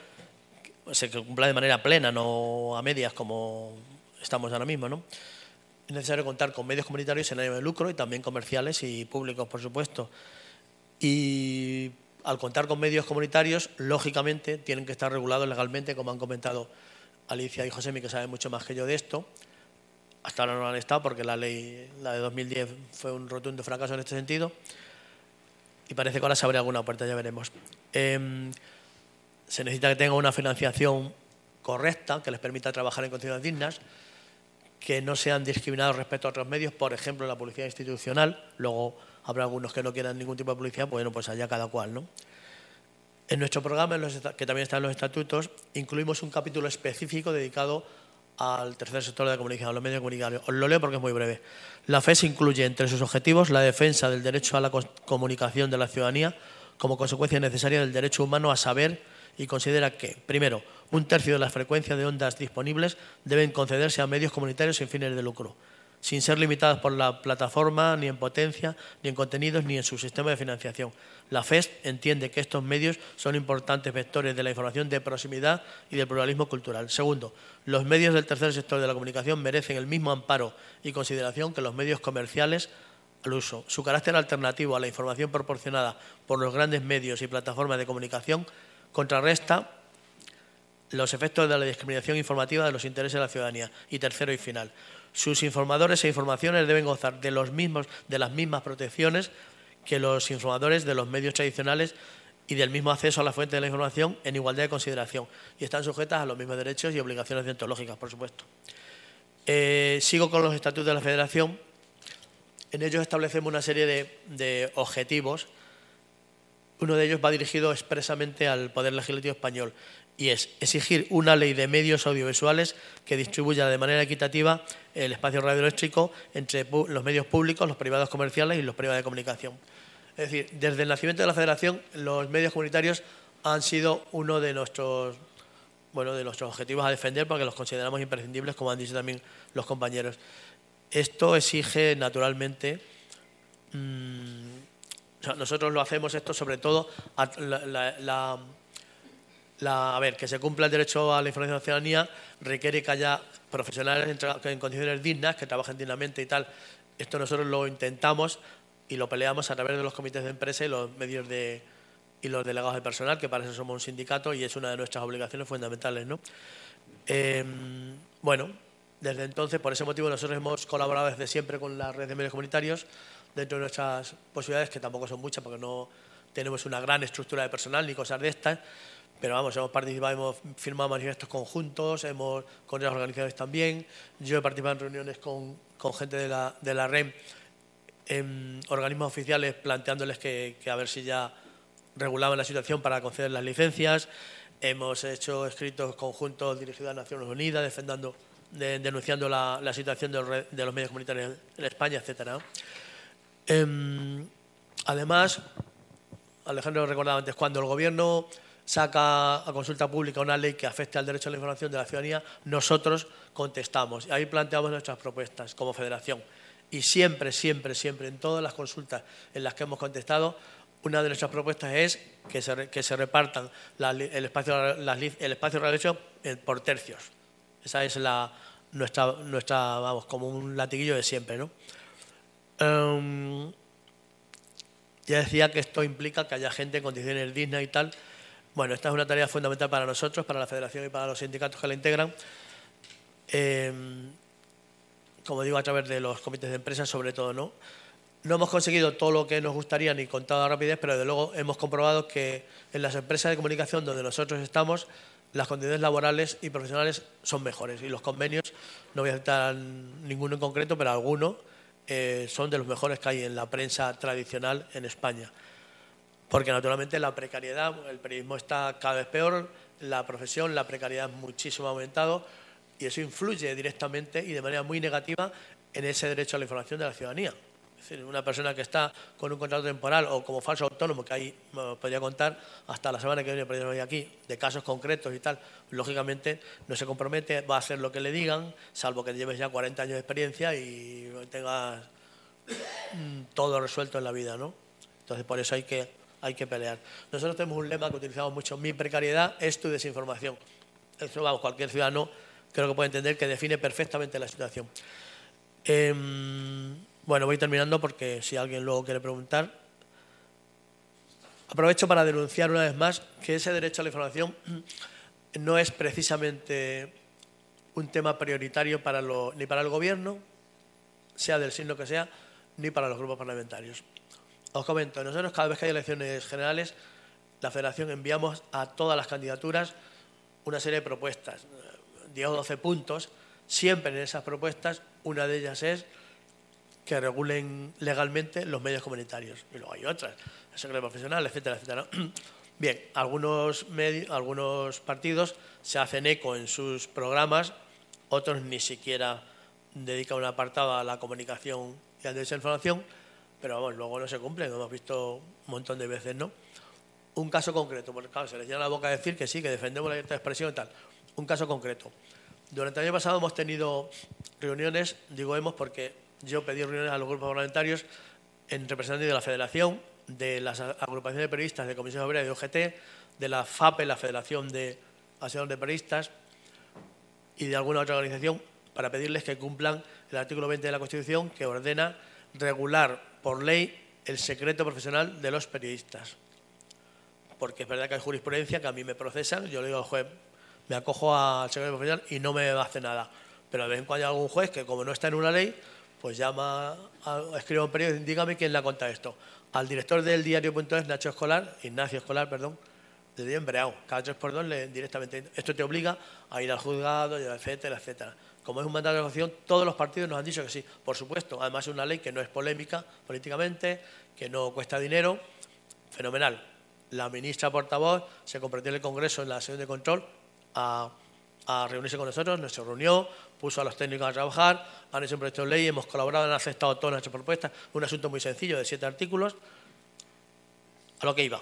que se cumpla de manera plena, no a medias como estamos ahora mismo. ¿no? Es necesario contar con medios comunitarios en ánimo de lucro y también comerciales y públicos, por supuesto. Y al contar con medios comunitarios, lógicamente tienen que estar regulados legalmente, como han comentado Alicia y José, que saben mucho más que yo de esto. Hasta ahora no lo han estado porque la ley, la de 2010, fue un rotundo fracaso en este sentido. Y parece que ahora se abre alguna puerta, ya veremos. Em, se necesita que tenga una financiación correcta, que les permita trabajar en condiciones dignas, que no sean discriminados respecto a otros medios, por ejemplo, la publicidad institucional. Luego habrá algunos que no quieran ningún tipo de publicidad, bueno, pues allá cada cual, ¿no? En nuestro programa, que también está en los estatutos, incluimos un capítulo específico dedicado al tercer sector de la comunicación, a los medios de comunicación. Os lo leo porque es muy breve. La FES incluye entre sus objetivos la defensa del derecho a la comunicación de la ciudadanía como consecuencia necesaria del derecho humano a saber y considera que, primero, un tercio de las frecuencias de ondas disponibles deben concederse a medios comunitarios sin fines de lucro, sin ser limitadas por la plataforma, ni en potencia, ni en contenidos, ni en su sistema de financiación. La FES entiende que estos medios son importantes vectores de la información de proximidad y del pluralismo cultural. Segundo, los medios del tercer sector de la comunicación merecen el mismo amparo y consideración que los medios comerciales al uso. Su carácter alternativo a la información proporcionada por los grandes medios y plataformas de comunicación contrarresta los efectos de la discriminación informativa de los intereses de la ciudadanía. Y tercero y final, sus informadores e informaciones deben gozar de, los mismos, de las mismas protecciones que los informadores de los medios tradicionales y del mismo acceso a la fuente de la información en igualdad de consideración y están sujetas a los mismos derechos y obligaciones deontológicas, por supuesto. Eh, sigo con los estatutos de la Federación. En ellos establecemos una serie de objetivos uno de ellos va dirigido expresamente al Poder Legislativo español y es exigir una ley de medios audiovisuales que distribuya de manera equitativa el espacio radioeléctrico entre los medios públicos, los privados comerciales y los privados de comunicación. Es decir, desde el nacimiento de la Federación, los medios comunitarios han sido uno de nuestros, bueno, de nuestros objetivos a defender porque los consideramos imprescindibles, como han dicho también los compañeros. Esto exige, naturalmente, mmm, nosotros lo hacemos esto sobre todo a, ver, que se cumpla el derecho a la información de la ciudadanía requiere que haya profesionales en, condiciones dignas, que trabajen dignamente y tal. Esto nosotros lo intentamos y lo peleamos a través de los comités de empresa y los medios de y los delegados de personal, que para eso somos un sindicato y es una de nuestras obligaciones fundamentales. ¿no? Em, bueno, desde entonces, por ese motivo, nosotros hemos colaborado desde siempre con la red de medios comunitarios dentro de nuestras posibilidades, que tampoco son muchas porque no tenemos una gran estructura de personal ni cosas de estas, pero vamos, hemos participado, hemos firmado manifiestos conjuntos, hemos con otras organizaciones también. Yo he participado en reuniones con, con gente de la, de la REM en organismos oficiales planteándoles que, a ver si ya regulaban la situación para conceder las licencias. Hemos hecho escritos conjuntos dirigidos a Naciones Unidas defendiendo, denunciando la, situación de los, medios comunitarios en España, etcétera. Em, además, Alejandro recordaba antes, cuando el Gobierno saca a consulta pública una ley que afecte al derecho a la información de la ciudadanía, nosotros contestamos. Y ahí planteamos nuestras propuestas como federación. Y siempre, siempre, siempre, en todas las consultas en las que hemos contestado, una de nuestras propuestas es que se, que se repartan el espacio, el espacio por tercios. Esa es la, nuestra, nuestra, vamos, como un latiguillo de siempre, ¿no? Em, ya decía que esto implica que haya gente en condiciones dignas y tal. Bueno, esta es una tarea fundamental para nosotros, para la Federación y para los sindicatos que la integran. Em, como digo, a través de los comités de empresa, sobre todo, ¿no? No hemos conseguido todo lo que nos gustaría ni con toda rapidez, pero desde luego hemos comprobado que en las empresas de comunicación donde nosotros estamos, las condiciones laborales y profesionales son mejores y los convenios, no voy a citar ninguno en concreto, pero algunos eh, son de los mejores que hay en la prensa tradicional en España. Porque naturalmente la precariedad, el periodismo está cada vez peor, la profesión, la precariedad muchísimo aumentado y eso influye directamente y de manera muy negativa en ese derecho a la información de la ciudadanía una persona que está con un contrato temporal o como falso autónomo, que ahí me podría contar hasta la semana que viene, pero yo aquí, de casos concretos y tal, lógicamente no se compromete, va a hacer lo que le digan, salvo que lleves ya 40 años de experiencia y tengas mm, todo resuelto en la vida, ¿no? Entonces, por eso hay que, hay que pelear. Nosotros tenemos un lema que utilizamos mucho, mi precariedad es tu desinformación. Eso, vamos, cualquier ciudadano creo que puede entender que define perfectamente la situación. Em, bueno, voy terminando porque si alguien luego quiere preguntar. Aprovecho para denunciar una vez más que ese derecho a la información no es precisamente un tema prioritario para ni para el Gobierno, sea del signo que sea, ni para los grupos parlamentarios. Os comento, nosotros cada vez que hay elecciones generales, la Federación enviamos a todas las candidaturas una serie de propuestas, 10 o 12 puntos. Siempre en esas propuestas, una de ellas es que regulen legalmente los medios comunitarios. Y luego hay otras, el secreto profesional, etcétera, etcétera. Bien, algunos, algunos partidos se hacen eco en sus programas, otros ni siquiera dedican un apartado a la comunicación y a la desinformación, pero vamos, luego no se cumplen, lo hemos visto un montón de veces, ¿no? Un caso concreto, porque claro, se les llena la boca a decir que sí, que defendemos la libertad de expresión y tal. Un caso concreto. Durante el año pasado hemos tenido reuniones, digo hemos porque yo pedí reuniones a los grupos parlamentarios en representantes de la Federación, de las agrupaciones de periodistas de Comisión Obrera y de OGT, de la FAPE, la Federación de Asociación de Periodistas, y de alguna otra organización para pedirles que cumplan el artículo 20 de la Constitución que ordena regular por ley el secreto profesional de los periodistas. Porque es verdad que hay jurisprudencia que a mí me procesan, yo le digo al juez, me acojo al secreto profesional y no me hace nada. Pero de vez en cuando hay algún juez que, como no está en una ley, pues llama, a, escribe un periódico, dígame quién le ha contado esto. Al director del diario.es, Nacho Escolar, Ignacio Escolar, perdón, de día embreado. Cada tres por dos le, directamente. Esto te obliga a ir al juzgado, etcétera, etcétera. Como es un mandato de negociación, todos los partidos nos han dicho que sí, por supuesto. Además es una ley que no es polémica políticamente, que no cuesta dinero. Fenomenal. La ministra portavoz se comprometió en el Congreso en la sesión de control a a reunirse con nosotros, nos reunió, puso a los técnicos a trabajar, han hecho un proyecto de ley, hemos colaborado, han aceptado todas nuestras propuestas, un asunto muy sencillo de siete artículos, a lo que iba.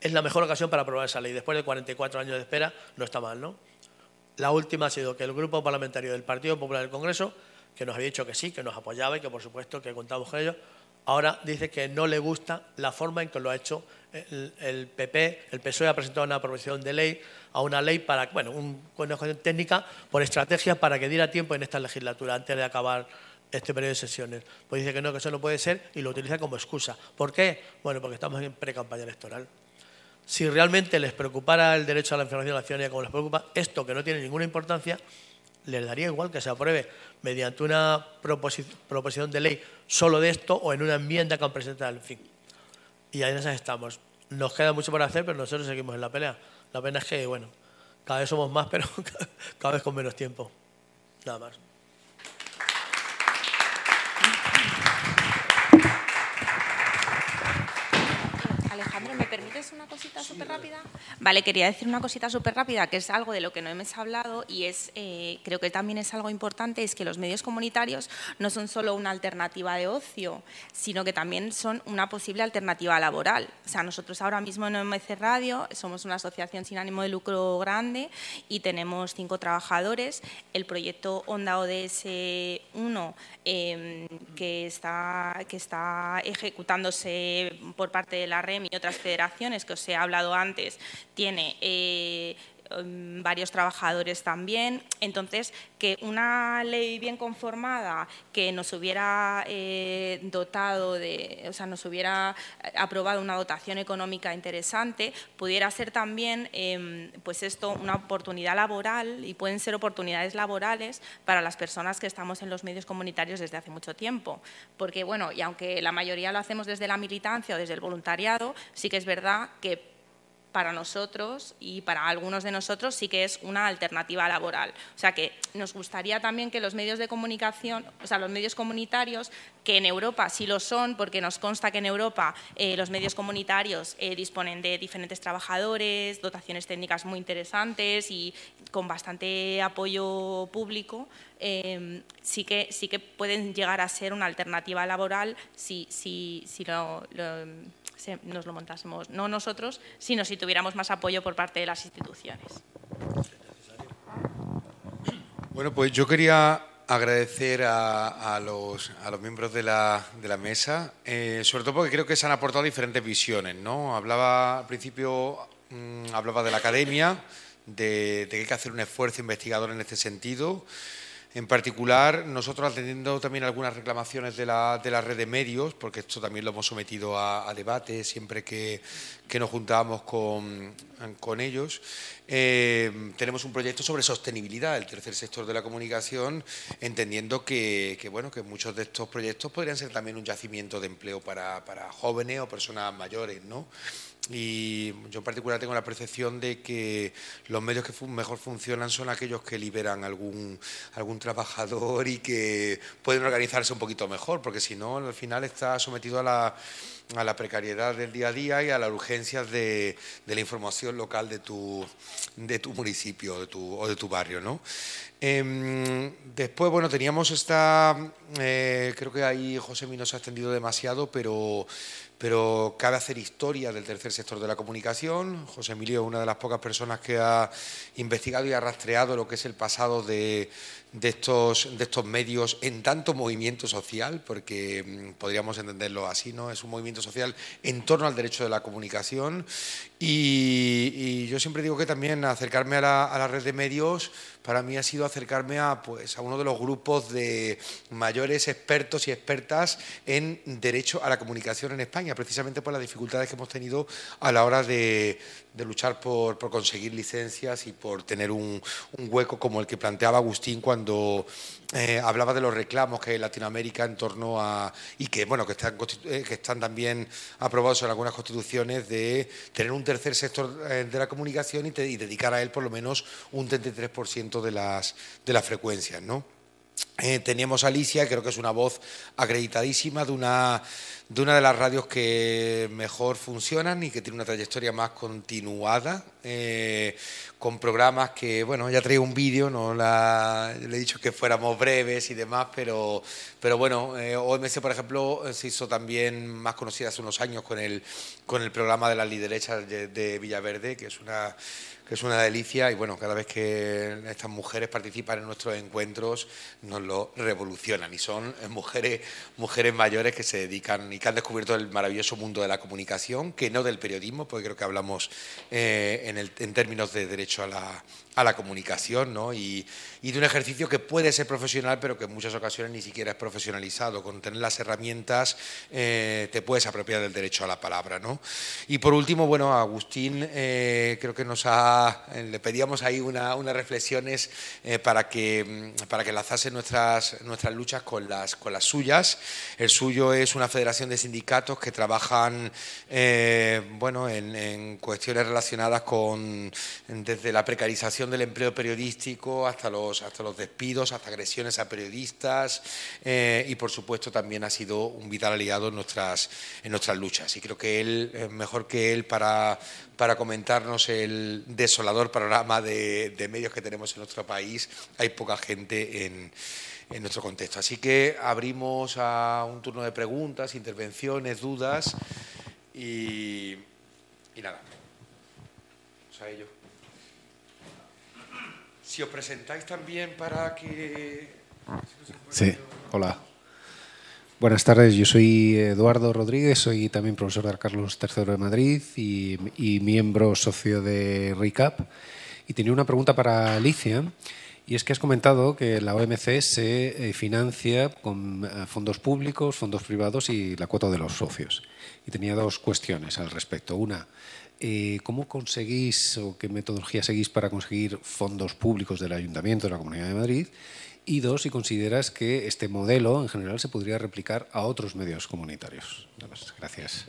Es la mejor ocasión para aprobar esa ley. Después de 44 años de espera, no está mal, ¿no? La última ha sido que el grupo parlamentario del Partido Popular del Congreso, que nos había dicho que sí, que nos apoyaba y que por supuesto que contamos con ellos, ahora dice que no le gusta la forma en que lo ha hecho el, PP, el PSOE ha presentado una proposición de ley a una ley para, bueno, una cuestión técnica por estrategia para que diera tiempo en esta legislatura antes de acabar este periodo de sesiones. Pues dice que no, que eso no puede ser y lo utiliza como excusa. ¿Por qué? Bueno, porque estamos en pre-campaña electoral. Si realmente les preocupara el derecho a la información de la ciudadanía como les preocupa, esto que no tiene ninguna importancia, les daría igual que se apruebe mediante una proposición de ley solo de esto o en una enmienda que han presentado al fin. Y ahí en esas estamos. Nos queda mucho por hacer, pero nosotros seguimos en la pelea. La pena es que, bueno, cada vez somos más, pero cada vez con menos tiempo. Nada más. Una cosita súper rápida? Vale, quería decir una cosita súper rápida, que es algo de lo que no hemos hablado y es, eh, creo que también es algo importante, es que los medios comunitarios no son solo una alternativa de ocio, sino que también son una posible alternativa laboral. O sea, nosotros ahora mismo en OMC Radio somos una asociación sin ánimo de lucro grande y tenemos cinco trabajadores. El proyecto Onda ODS 1, em, que, está, que está ejecutándose por parte de la REM y otras federaciones, que os he hablado antes, tiene eh, varios trabajadores también. Entonces, que una ley bien conformada que nos hubiera eh, dotado de, o sea, nos hubiera aprobado una dotación económica interesante, pudiera ser también, em, pues esto, una oportunidad laboral y pueden ser oportunidades laborales para las personas que estamos en los medios comunitarios desde hace mucho tiempo. Porque, bueno, y aunque la mayoría lo hacemos desde la militancia o desde el voluntariado, sí que es verdad que para nosotros y para algunos de nosotros sí que es una alternativa laboral. O sea que nos gustaría también que los medios de comunicación, o sea, los medios comunitarios, que en Europa sí lo son, porque nos consta que en Europa eh, los medios comunitarios eh, disponen de diferentes trabajadores, dotaciones técnicas muy interesantes y con bastante apoyo público, eh, sí, que, sí que pueden llegar a ser una alternativa laboral si, si, si lo nos lo montásemos, no nosotros, sino si tuviéramos más apoyo por parte de las instituciones. Bueno, pues yo quería agradecer a, los, miembros de la, mesa, eh, sobre todo porque creo que se han aportado diferentes visiones. ¿no? Hablaba al principio, mm, hablaba de la academia, de, de, que hay que hacer un esfuerzo investigador en este sentido. En particular, nosotros atendiendo también algunas reclamaciones de la, de la red de medios, porque esto también lo hemos sometido a, debate siempre que, nos juntábamos con, con ellos, eh, tenemos un proyecto sobre sostenibilidad del tercer sector de la comunicación, entendiendo que, bueno, que muchos de estos proyectos podrían ser también un yacimiento de empleo para, para jóvenes o personas mayores, ¿no? Y yo en particular tengo la percepción de que los medios que mejor funcionan son aquellos que liberan algún, algún trabajador y que pueden organizarse un poquito mejor, porque si no, al final está sometido a la, a la precariedad del día a día y a las urgencias de, la información local de tu, de tu municipio o de tu barrio. ¿no? Em, después, bueno, teníamos esta, eh, creo que ahí José no se ha extendido demasiado, pero pero cabe hacer historia del tercer sector de la comunicación. José Emilio es una de las pocas personas que ha investigado y ha rastreado lo que es el pasado de, estos, de estos medios en tanto movimiento social, porque mm, podríamos entenderlo así, ¿no? Es un movimiento social en torno al derecho de la comunicación y, yo siempre digo que también acercarme a la, a la red de medios para mí ha sido acercarme a, pues, a uno de los grupos de mayores expertos y expertas en derecho a la comunicación en España, precisamente por las dificultades que hemos tenido a la hora de, luchar por, conseguir licencias y por tener un, hueco como el que planteaba Agustín cuando eh, hablaba de los reclamos que hay en Latinoamérica en torno a y que bueno que están eh, que están también aprobados en algunas constituciones de tener un tercer sector eh, de la comunicación y, y dedicar a él por lo menos un 33% de las, de las frecuencias. ¿no? Eh, teníamos a Alicia, creo que es una voz acreditadísima de una, de una de las radios que mejor funcionan y que tiene una trayectoria más continuada, eh, con programas que, bueno, ya traía un vídeo, no la, le he dicho que fuéramos breves y demás, pero, pero bueno, eh, OMS, por ejemplo, se hizo también más conocida hace unos años con el, con el programa de las liderechas de Villaverde, que es una es una delicia y bueno, cada vez que estas mujeres participan en nuestros encuentros nos lo revolucionan. Y son mujeres, mujeres mayores que se dedican y que han descubierto el maravilloso mundo de la comunicación, que no del periodismo, porque creo que hablamos eh, en, en términos de derecho a la, a la comunicación ¿no? y, de un ejercicio que puede ser profesional pero que en muchas ocasiones ni siquiera es profesionalizado. Con tener las herramientas eh, te puedes apropiar del derecho a la palabra. ¿no? Y por último, bueno, Agustín eh, creo que nos ha, eh, le pedíamos ahí una, unas reflexiones para, que, mm, para que enlazase nuestras, nuestras luchas con las, con las suyas. El suyo es una federación de sindicatos que trabajan bueno, en, en cuestiones relacionadas con desde la precarización del empleo periodístico hasta los, hasta los despidos, hasta agresiones a periodistas eh, y por supuesto también ha sido un vital aliado en nuestras, en nuestras luchas. Y creo que él, mejor que él para, para comentarnos el desolador panorama de, medios que tenemos en nuestro país, hay poca gente en, en nuestro contexto. Así que abrimos a un turno de preguntas, intervenciones, dudas y, y nada. O ello. Si os presentáis también para que... Sí, hola. Buenas tardes, yo soy Eduardo Rodríguez, soy también profesor de Carlos III de Madrid y, miembro socio de RICAP. Y tenía una pregunta para Alicia. Y es que has comentado que la OMC se eh, financia con eh, fondos públicos, fondos privados y la cuota de los socios. Y tenía dos cuestiones al respecto. Una, eh, ¿cómo conseguís o qué metodología seguís para conseguir fondos públicos del Ayuntamiento de la Comunidad de Madrid? Y dos, si consideras que este modelo en general se podría replicar a otros medios comunitarios. Gracias.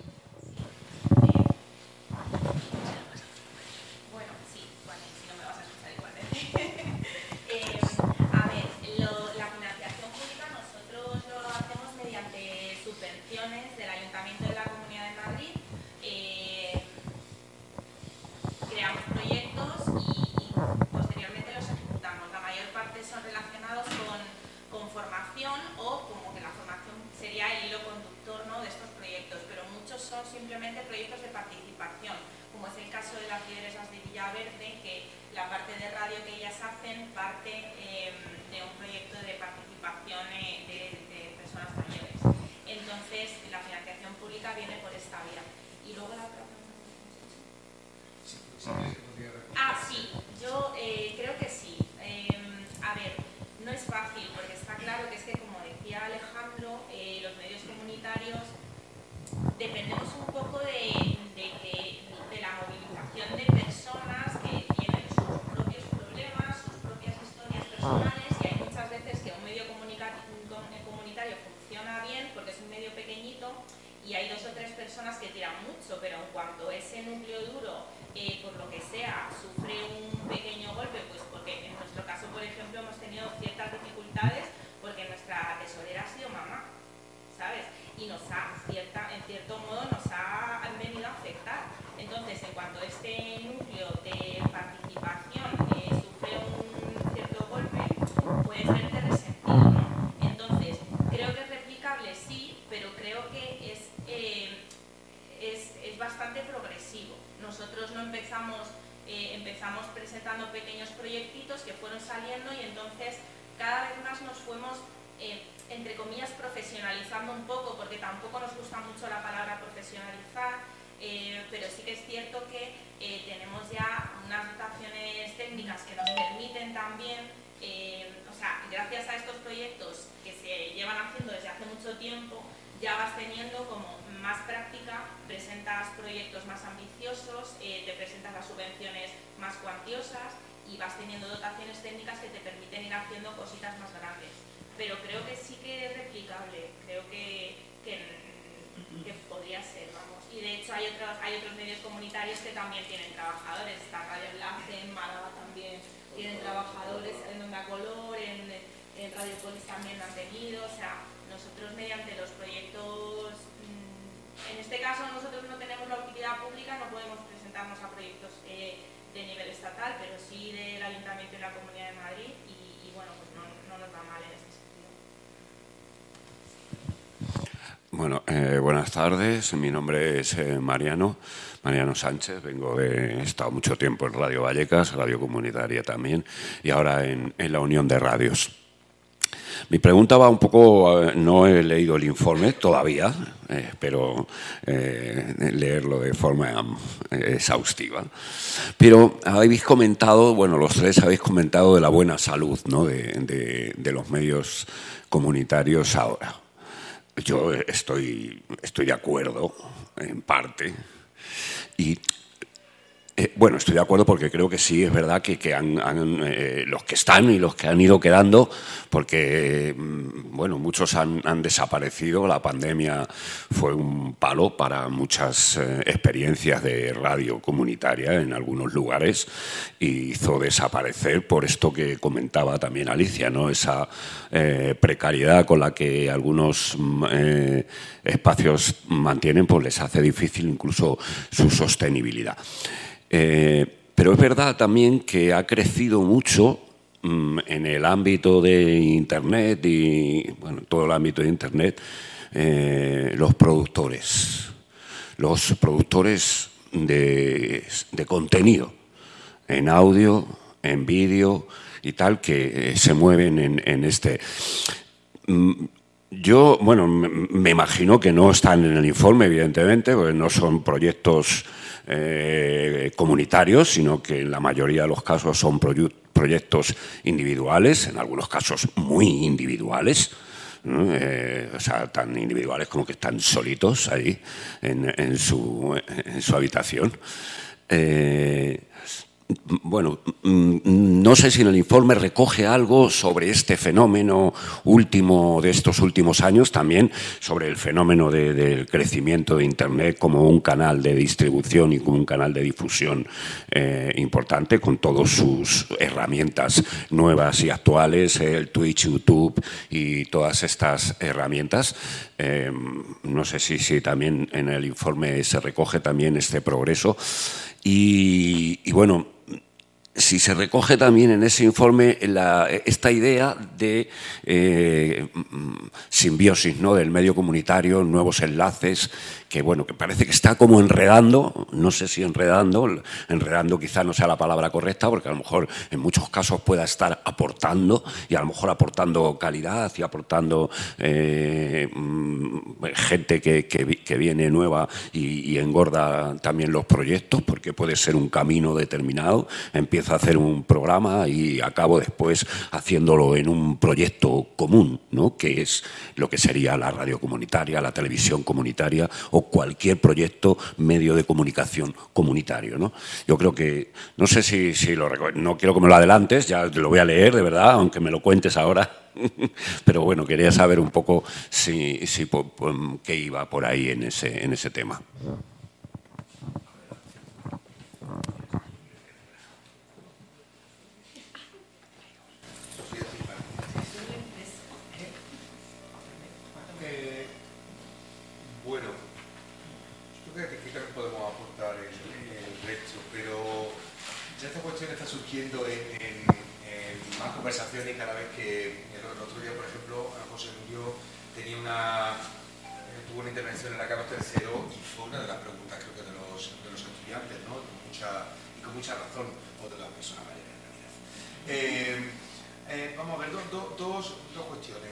porque tampoco nos gusta mucho la palabra profesionalizar, eh, pero sí que es cierto que eh, tenemos ya unas dotaciones técnicas que nos permiten también, eh, o sea, gracias a estos proyectos que se llevan haciendo desde hace mucho tiempo, ya vas teniendo como más práctica, presentas proyectos más ambiciosos, te presentas las subvenciones más cuantiosas y vas teniendo dotaciones técnicas que te permiten ir haciendo cositas más grandes. Pero creo que sí que es replicable, creo que que, podría ser, vamos. Y de hecho hay otros, hay otros medios comunitarios que también tienen trabajadores, está Radio Enlace, en Málaga también tienen trabajadores, en Onda Color, en, Radio Polis también lo han tenido, o sea, nosotros mediante los proyectos, mm, en este caso nosotros no tenemos la utilidad pública, no podemos presentarnos a proyectos eh, de nivel estatal, pero sí del Ayuntamiento y la Comunidad de Madrid y, bueno, pues no, nos va mal en este tardes, mi nombre es eh, Mariano, Mariano Sánchez, vengo de, he estado mucho tiempo en Radio Vallecas, radio comunitaria también, y ahora en, la Unión de Radios. Mi pregunta va un poco, eh, no he leído el informe todavía, eh, pero leerlo de forma exhaustiva. Pero habéis comentado, bueno, los tres habéis comentado de la buena salud ¿no? de los medios comunitarios ahora. Yo estoy, estoy de acuerdo, en parte, y eh, bueno, estoy de acuerdo porque creo que sí, es verdad que, han, eh, los que están y los que han ido quedando, porque mm, bueno, muchos han, desaparecido. La pandemia fue un palo para muchas eh, experiencias de radio comunitaria en algunos lugares y hizo desaparecer por esto que comentaba también Alicia, ¿no? esa precariedad con la que algunos mm, espacios mantienen, pues les hace difícil incluso su sostenibilidad. Eh, pero es verdad también que ha crecido mucho mm, en el ámbito de Internet y bueno, todo el ámbito de Internet eh, los productores, los productores de, contenido en audio, en vídeo y tal que eh, se mueven en, este. Mm, yo, bueno, me imagino que no están en el informe, evidentemente, porque no son proyectos eh, comunitarios, sino que en la mayoría de los casos son proyectos individuales, en algunos casos muy individuales. Eh, o sea, tan individuales como que están solitos ahí en, su, habitación. Eh, bueno, mm, no sé si en el informe recoge algo sobre este fenómeno último de estos últimos años, también sobre el fenómeno del crecimiento de Internet como un canal de distribución y como un canal de difusión eh, importante, con todas sus herramientas nuevas y actuales, el Twitch, YouTube y todas estas herramientas. Eh, no sé si, si también en el informe se recoge también este progreso. y bueno, si se recoge también en ese informe esta idea de eh, simbiosis ¿no? del medio comunitario, nuevos enlaces, que bueno, que parece que está como enredando, no sé si enredando, enredando quizá no sea la palabra correcta, porque a lo mejor en muchos casos pueda estar aportando y a lo mejor aportando calidad y aportando eh, mm, gente que, viene nueva y, engorda también los proyectos, porque puede ser un camino determinado, empieza a hacer un programa y acabo después haciéndolo en un proyecto común, ¿no? que es lo que sería la radio comunitaria, la televisión comunitaria o cualquier proyecto medio de comunicación comunitario. ¿no? Yo creo que, no sé si, si lo no quiero que me lo adelantes, ya lo voy a leer de verdad, aunque me lo cuentes ahora, pero bueno, quería saber un poco si, si qué iba por ahí en ese, en ese tema. conversaciones cada vez que el, otro día, por ejemplo, José Emilio tenía una, eh, tuvo una intervención en la Carlos tercero y fue una de las preguntas creo que de los, de los estudiantes, ¿no? mucha, y con mucha razón, o de las personas mayores en realidad. Eh, eh, vamos a ver, dos, dos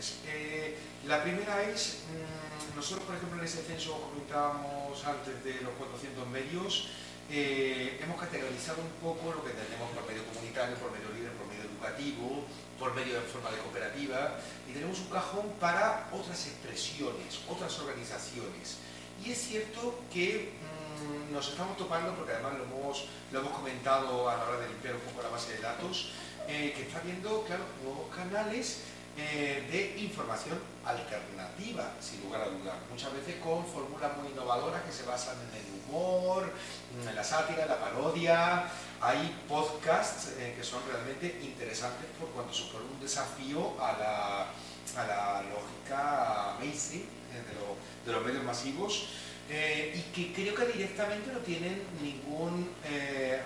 cuestiones. la primera es, mm, nosotros por ejemplo en ese censo comentábamos antes de los 400 medios, hemos categorizado un poco lo que tenemos por medio comunitario, por medio libre, por medio educativo, por medio de forma de cooperativa, y tenemos un cajón para otras expresiones, otras organizaciones. Y es cierto que mm, nos estamos topando, porque además lo hemos, lo hemos comentado a la hora de limpiar un poco la base de datos, eh, que está viendo, claro, nuevos canales eh, de información alternativa, sin lugar a dudas. Muchas veces con fórmulas muy innovadoras que se basan en el humor, en la sátira, en la parodia. Hay podcasts eh, que son realmente interesantes por cuanto suponen un desafío a la, a la lógica mainstream eh, de, de, los medios masivos y que creo que directamente no tienen ningún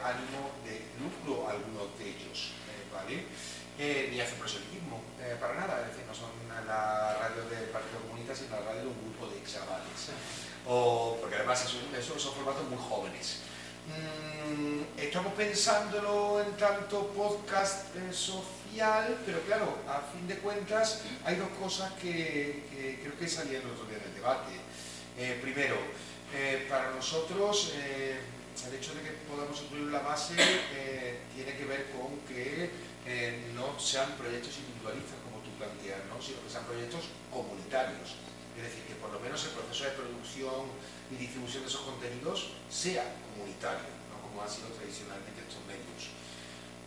ánimo de lucro algunos de ellos. ¿vale? Ni hacen proselitismo, eh, para nada, es decir, no son la radio del Partido Comunista, sino la radio de un grupo de chavales. O, porque además son, son formatos muy jóvenes. Mm, estamos pensándolo en tanto podcast eh, social, pero claro, a fin de cuentas hay dos cosas que, creo que salieron el otro día del debate. Eh, primero, para nosotros el hecho de que podamos incluir la base tiene que ver con que eh, no sean proyectos individualistas como tú planteas, ¿no? sino que sean proyectos comunitarios. Es decir, que por lo menos el proceso de producción y distribución de esos contenidos sea comunitario, ¿no? como han sido tradicionalmente estos medios.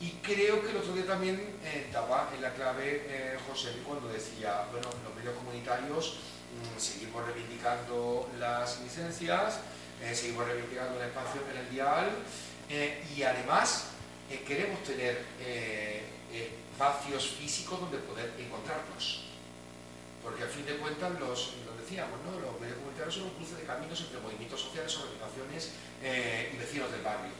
Y creo que el otro día también eh, daba en la clave eh, José cuando decía, bueno, los medios comunitarios mm, seguimos reivindicando las licencias, seguimos reivindicando el espacio en el dial y además queremos tener eh, espacios físicos donde poder encontrarnos. Porque al fin de cuentas, los, lo decíamos, ¿no? los medios comunitarios son un cruce de caminos entre movimientos sociales, organizaciones eh, y vecinos del barrio.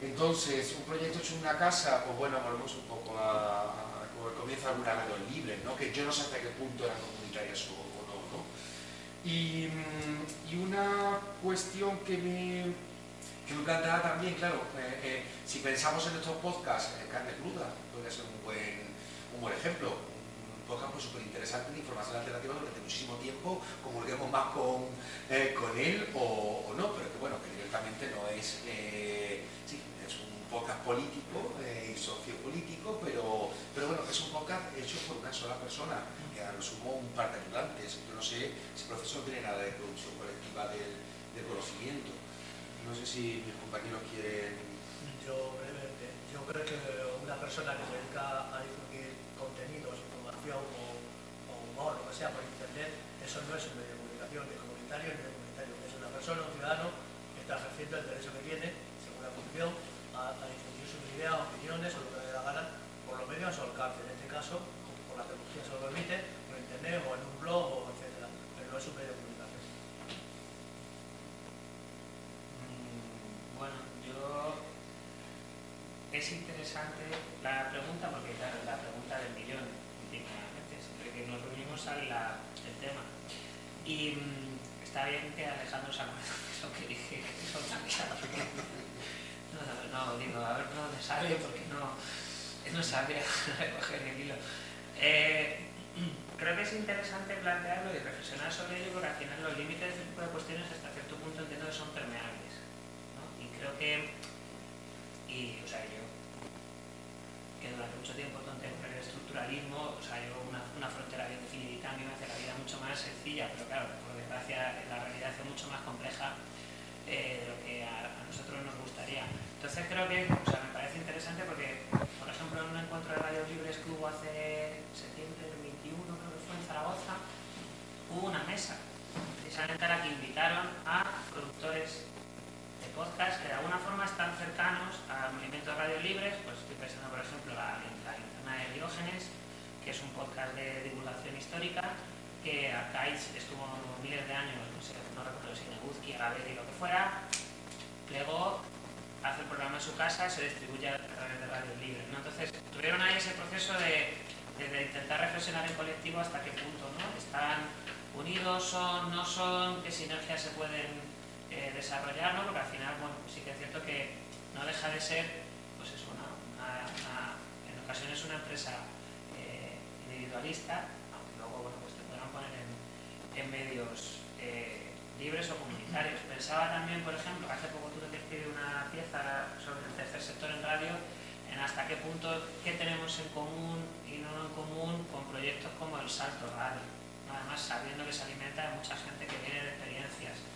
Entonces, un proyecto hecho en una casa, pues bueno, volvemos un poco a, a, de algunas radios libres, ¿no? que yo no sé hasta qué punto eran comunitarias o, no. ¿no? Y, mm, y una cuestión que me, que me planteaba también, claro, eh, eh, si pensamos en estos podcasts, en carne cruda, puede ser un buen, un buen ejemplo. podcast pues súper interesante de información alternativa durante muchísimo tiempo, comulguemos más con, eh, con él o, no, pero que bueno, que directamente no es, eh, sí, es un podcast político y sociopolítico, pero, pero bueno, es un podcast hecho por una sola persona, que a lo sumo un par de ayudantes. Yo no sé, ese proceso no tiene nada de producción colectiva del, del conocimiento. No sé si mis compañeros quieren... Yo brevemente, yo creo que una persona que se dedica a difundir contenidos, información o, o humor, lo que sea, por internet, eso no es un medio de comunicación, ni comunitario ni comunitario. Es una persona, un ciudadano, que está ejerciendo el derecho que tiene, según la función, a, difundir sus ideas, opiniones o lo que le dé la gana por los medios a su alcance. En este caso, por la tecnología se lo permite, por internet o en un blog, o etcétera. Pero no es un medio de comunicación. Mm, bueno, yo es interesante la pregunta porque claro, la pregunta del millón, siempre que nos reunimos sale el tema. Y mmm, está bien que Alejandro se acuerde de lo que dije, que tan claro. No, no, digo, a ver dónde sale porque no, no sabía recoger el hilo. Eh, creo que es interesante plantearlo y reflexionar sobre ello porque al final los límites de este tipo de cuestiones hasta cierto punto entiendo que son permeables. Y creo que, y, o sea, yo que durante mucho tiempo contemplé el estructuralismo, o sea, yo una, una frontera bien definida a mí me hace la vida mucho más sencilla, pero claro, por desgracia la realidad es mucho más compleja eh, de lo que a, nosotros nos gustaría. Entonces creo que, o sea, me parece interesante porque, por ejemplo, en un encuentro de radios libres que hubo hace septiembre del 21, creo que fue en Zaragoza, hubo una mesa, precisamente a la que invitaron a productores de podcast que de alguna forma están cercanos al movimiento de radios libres, pues estoy pensando, por ejemplo, la, la linterna de Diógenes, que es un podcast de divulgación histórica, que Arcaiz estuvo miles de años, no sé, no recuerdo si Neguzki, Gaber y lo que fuera, luego hace el programa en su casa, se distribuye a través de radios libres. ¿no? Entonces, tuvieron ahí ese proceso de, de, de, intentar reflexionar en colectivo hasta qué punto ¿no? están unidos, son, no son, qué sinergias se pueden eh, desarrollar, ¿no? porque al final, bueno, sí que es cierto que no deja de ser, pues eso, una, en ocasiones una empresa eh, individualista, aunque luego, bueno, pues te podrán poner en, medios eh, libres o comunitarios. Pensaba también, por ejemplo, hace poco tuve que escribir una pieza sobre el tercer sector en radio, en hasta qué punto, qué tenemos en común y no en común con proyectos como el Salto Radio. Además, sabiendo que se alimenta de mucha gente que viene de experiencias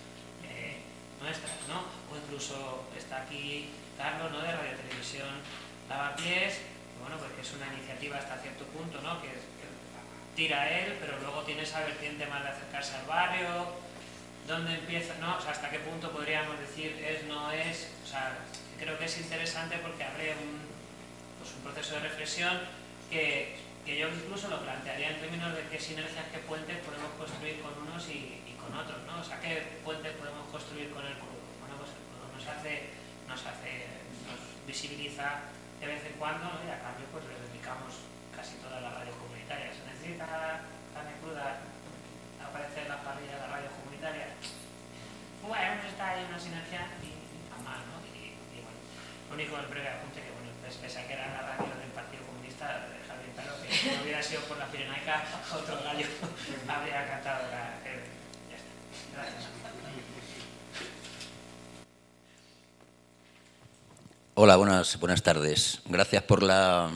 nuestras, ¿no? O incluso está aquí Carlos, ¿no? De Radio Televisión Lavapiés, bueno, pues que es una iniciativa hasta cierto punto, ¿no? Que, tira él, pero luego tiene esa vertiente más de acercarse al barrio, dónde empieza, ¿no? O sea, hasta qué punto podríamos decir es, no es, o sea, creo que es interesante porque abre un, pues un proceso de reflexión que, que, yo incluso lo plantearía en términos de qué sinergias, qué puentes podemos construir con unos y con otros, ¿no? O sea, qué puentes podemos construir con el crudo. Bueno, pues el crudo nos hace, nos hace, nos visibiliza de vez en cuando, y a cambio pues le dedicamos casi toda la radio comunitaria. Se necesita carne cruda, aparece en las parrillas de la radio comunitaria. Bueno, está ahí una sinergia y, mal, ¿no? Y, bueno, lo único del breve apunte que, bueno, pues, pese a que era la radio del Partido Comunista, dejar bien claro que si no hubiera sido por la Pirenaica, otro gallo habría cantado la... Hola, buenas, buenas tardes. Gracias por la,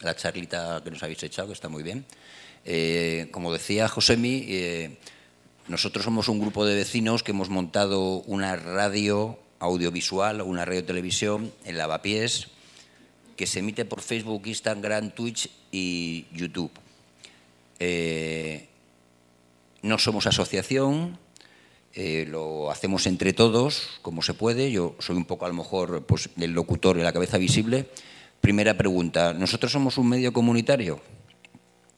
la, charlita que nos habéis echado, que está muy bien. Eh, como decía Josemi, eh, nosotros somos un grupo de vecinos que hemos montado una radio audiovisual, una radio televisión en Lavapiés, que se emite por Facebook, Instagram, Twitch y YouTube. Eh, no somos asociación, eh, lo hacemos entre todos, como se puede. Yo soy un poco, a lo mejor, pues, el locutor de la cabeza visible. Primera pregunta, ¿nosotros somos un medio comunitario?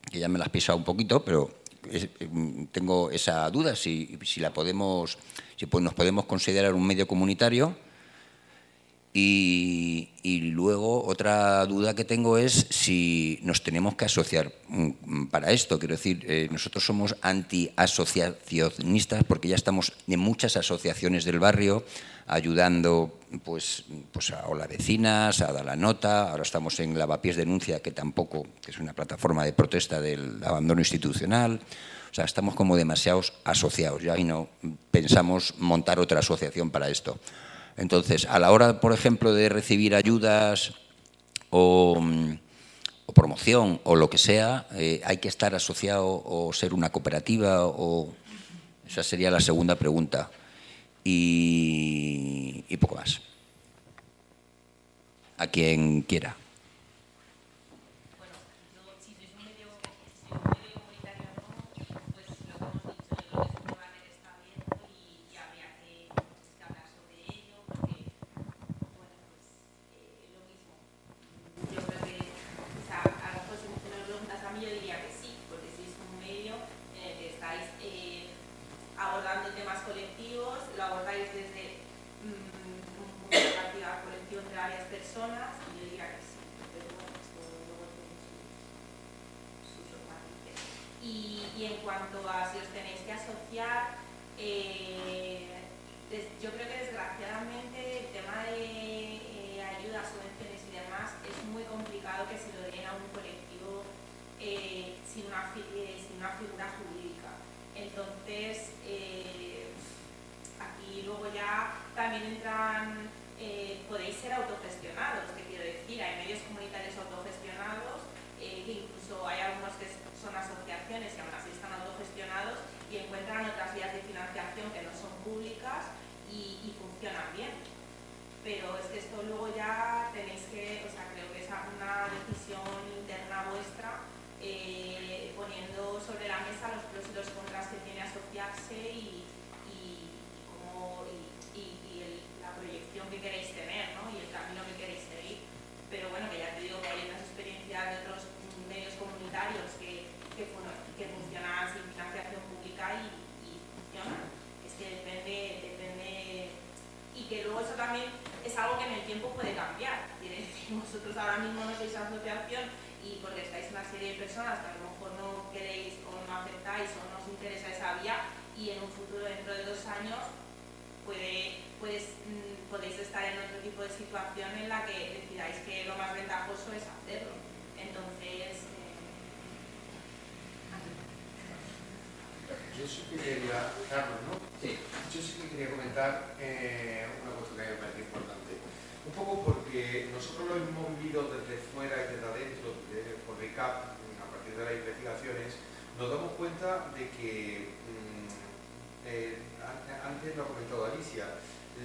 Que ya me la has pisado un poquito, pero es, tengo esa duda, si, si la podemos, si pues nos podemos considerar un medio comunitario. Y, luego otra duda que tengo es si nos tenemos que asociar mm, para esto. Quiero decir, eh, nosotros somos anti-asociacionistas porque ya estamos en muchas asociaciones del barrio ayudando pues, pues a las Vecinas, a la Nota, ahora estamos en Lavapiés Denuncia, que tampoco, que es una plataforma de protesta del abandono institucional. O sea, estamos como demasiados asociados ya y no pensamos montar otra asociación para esto. Entonces, a la hora, por ejemplo, de recibir ayudas o, promoción o lo que sea, eh, hay que estar asociado o ser una cooperativa o... Esa sería la segunda pregunta. y poco más. A quien quiera. Eh, yo creo que desgraciadamente el tema de eh, ayudas, subvenciones y demás es muy complicado que se lo den a un colectivo eh, eh, sin, una, figura jurídica. Entonces, aquí luego ya también entran, podéis ser autogestionados, que quiero decir, hay tenéis que, o sea, creo que es una decisión interna vuestra, eh, poniendo sobre la mesa los pros y los contras que tiene asociarse y, la proyección que queréis tener ¿no? y el camino que queréis seguir. Pero bueno, que ya te digo que hay unas experiencias de otros medios comunitarios que, que, que funcionan sin financiación pública y, funcionan. Es que depende, depende y que luego eso también es algo que en el tiempo puede cambiar. Vosotros ahora mismo no sois asociación y porque estáis una serie de personas que a lo mejor no queréis o no aceptáis o no os interesa esa vía y en un futuro dentro de dos años puede, pues, podéis estar en otro tipo de situación en la que decidáis que lo más ventajoso es hacerlo. Entonces... Eh, Yo sí que quería, Carlos, ¿no? Sí. Yo sí que quería comentar eh, una cosa que me parece importante poco porque nosotros lo hemos vivido desde fuera y desde adentro, por RICAP, a partir de las investigaciones, nos damos cuenta de que, mm, eh, antes lo ha comentado Alicia,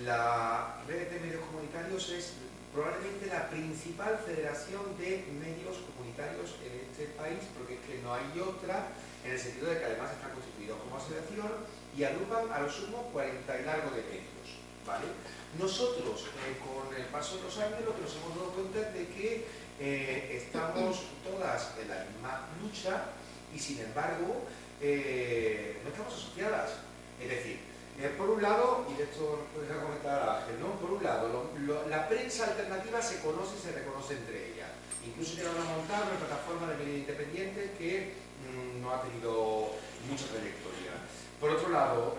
la red de medios comunitarios es probablemente la principal federación de medios comunitarios en este país, porque es que no hay otra, en el sentido de que además están constituidos como asociación y agrupan a lo sumo 40 y largo de medios. Nosotros, eh, con el paso de los años, lo que nos hemos dado cuenta es de que eh, estamos todas en la misma lucha y, sin embargo, eh, no estamos asociadas. Es decir, por un lado, y de esto nos deja comentar Ángel, ¿no? por un lado, la prensa alternativa se conoce y se reconoce entre ellas. Incluso tiene una montada, una plataforma de media independiente que mm, no ha tenido mucha trayectoria. Por otro lado,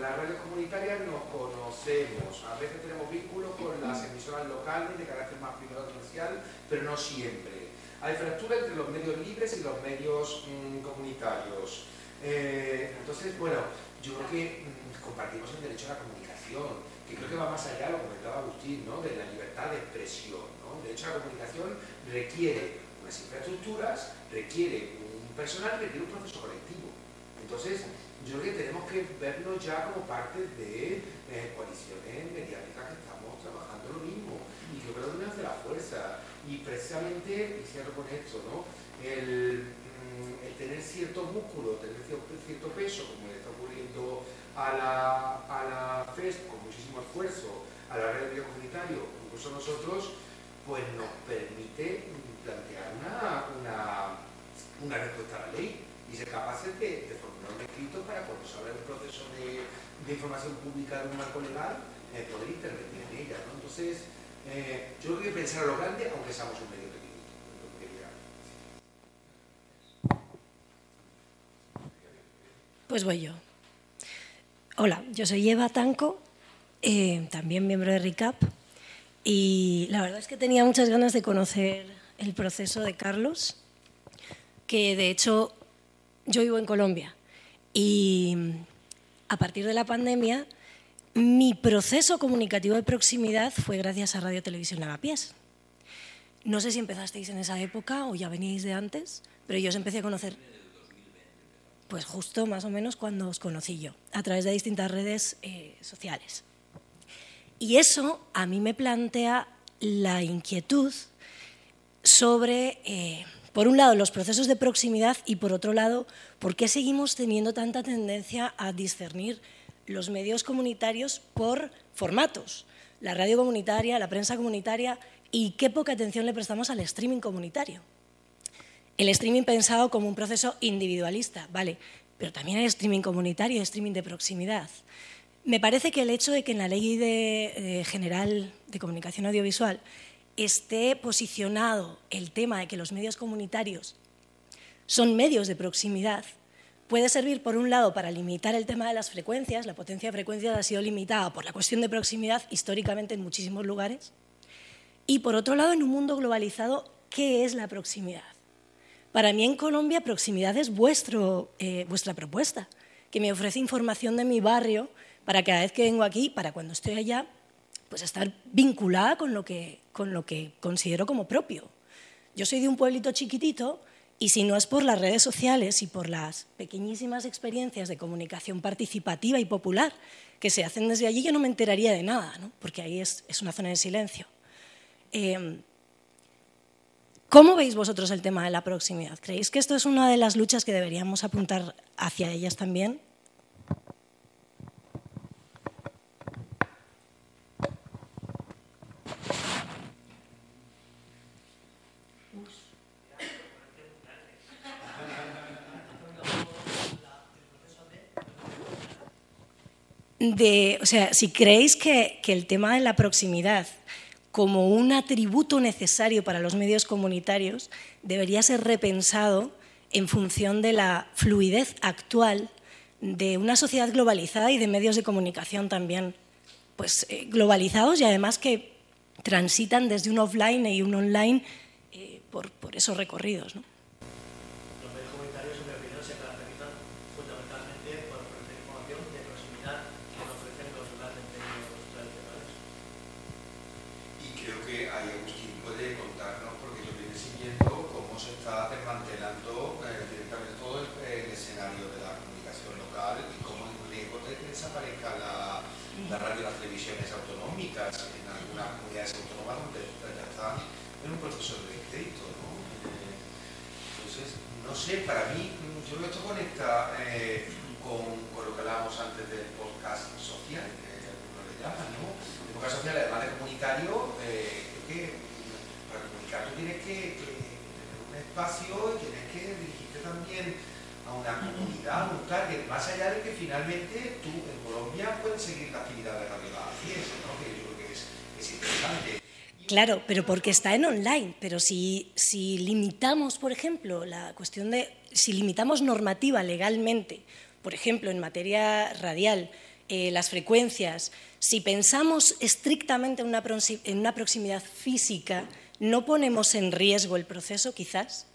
las redes comunitarias nos conocemos, a veces tenemos vínculos con las emisoras locales de carácter más privado comercial, pero no siempre. Hay fractura entre los medios libres y los medios mm, comunitarios. Eh, entonces, bueno, yo creo que mm, compartimos el derecho a la comunicación, que creo que va más allá, lo comentaba Agustín, ¿no? de la libertad de expresión. ¿no? De hecho, la comunicación requiere unas infraestructuras, requiere un personal, requiere un proceso colectivo. Entonces, yo creo que tenemos que vernos ya como parte de eh, coaliciones mediáticas que estamos trabajando lo mismo. Y yo creo que es de la fuerza. Y precisamente, y cierro con esto, ¿no? El, mm, tener cierto músculo, tener cierto, peso, como le está ocurriendo a la, a la FES con muchísimo esfuerzo, a la red de comunitario, incluso nosotros, pues nos permite plantear una, una respuesta a la ley y ser capaces de, formular un escrito para cuando se habla de un proceso de, información pública de un marco legal, eh, poder intervenir en ella. ¿no? Entonces, eh, yo creo que pensar a lo grande, aunque seamos un medio pequeño. Pues voy yo. Hola, yo soy Eva Tanco, eh, también miembro de RICAP, y la verdad es que tenía muchas ganas de conocer el proceso de Carlos, que de hecho yo vivo en Colombia y a partir de la pandemia mi proceso comunicativo de proximidad fue gracias a Radio Televisión Lavapiés. No sé si empezasteis en esa época o ya veníais de antes, pero yo os empecé a conocer pues justo más o menos cuando os conocí yo, a través de distintas redes eh, sociales. Y eso a mí me plantea la inquietud sobre, eh, por un lado, los procesos de proximidad y, por otro lado, por qué seguimos teniendo tanta tendencia a discernir los medios comunitarios por formatos, la radio comunitaria, la prensa comunitaria y qué poca atención le prestamos al streaming comunitario. El streaming pensado como un proceso individualista, vale, pero también el streaming comunitario, streaming de proximidad. Me parece que el hecho de que en la Ley de, General de Comunicación Audiovisual esté posicionado el tema de que los medios comunitarios son medios de proximidad puede servir, por un lado, para limitar el tema de las frecuencias. La potencia de frecuencias ha sido limitada por la cuestión de proximidad históricamente en muchísimos lugares. Y, por otro lado, en un mundo globalizado, ¿qué es la proximidad? Para mí en Colombia proximidad es vuestro, eh, vuestra propuesta, que me ofrece información de mi barrio para cada vez que vengo aquí, para cuando estoy allá, pues estar vinculada con lo que, con lo que considero como propio. Yo soy de un pueblito chiquitito y si no es por las redes sociales y por las pequeñísimas experiencias de comunicación participativa y popular que se hacen desde allí, yo no me enteraría de nada, ¿no? porque ahí es, es, una zona de silencio. Eh, ¿Cómo veis vosotros el tema de la proximidad? ¿Creéis que esto es una de las luchas que deberíamos apuntar hacia ellas también? De, o sea, si creéis que, el tema de la proximidad como un atributo necesario para los medios comunitarios debería ser repensado en función de la fluidez actual de una sociedad globalizada y de medios de comunicación también pues, eh, globalizados y además que transitan desde un offline y un online eh, por, por, esos recorridos. ¿no? sé, para mí, yo creo que esto conecta eh, con, con, lo que hablábamos antes del podcast social, que lo le llaman, ¿no? El podcast social, además de comunitario, eh, creo que para comunicar tú tienes que, que, tener un espacio y tienes que dirigirte también a una comunidad, a un target, más allá de que finalmente tú en Colombia puedes seguir la actividad de Radio La ¿no? que yo creo que es, es interesante. Claro, pero porque está en online. Pero si, si, limitamos, por ejemplo, la cuestión de. Si limitamos normativa legalmente, por ejemplo, en materia radial, eh, las frecuencias, si pensamos estrictamente en una, en una proximidad física, ¿no ponemos en riesgo el proceso, quizás?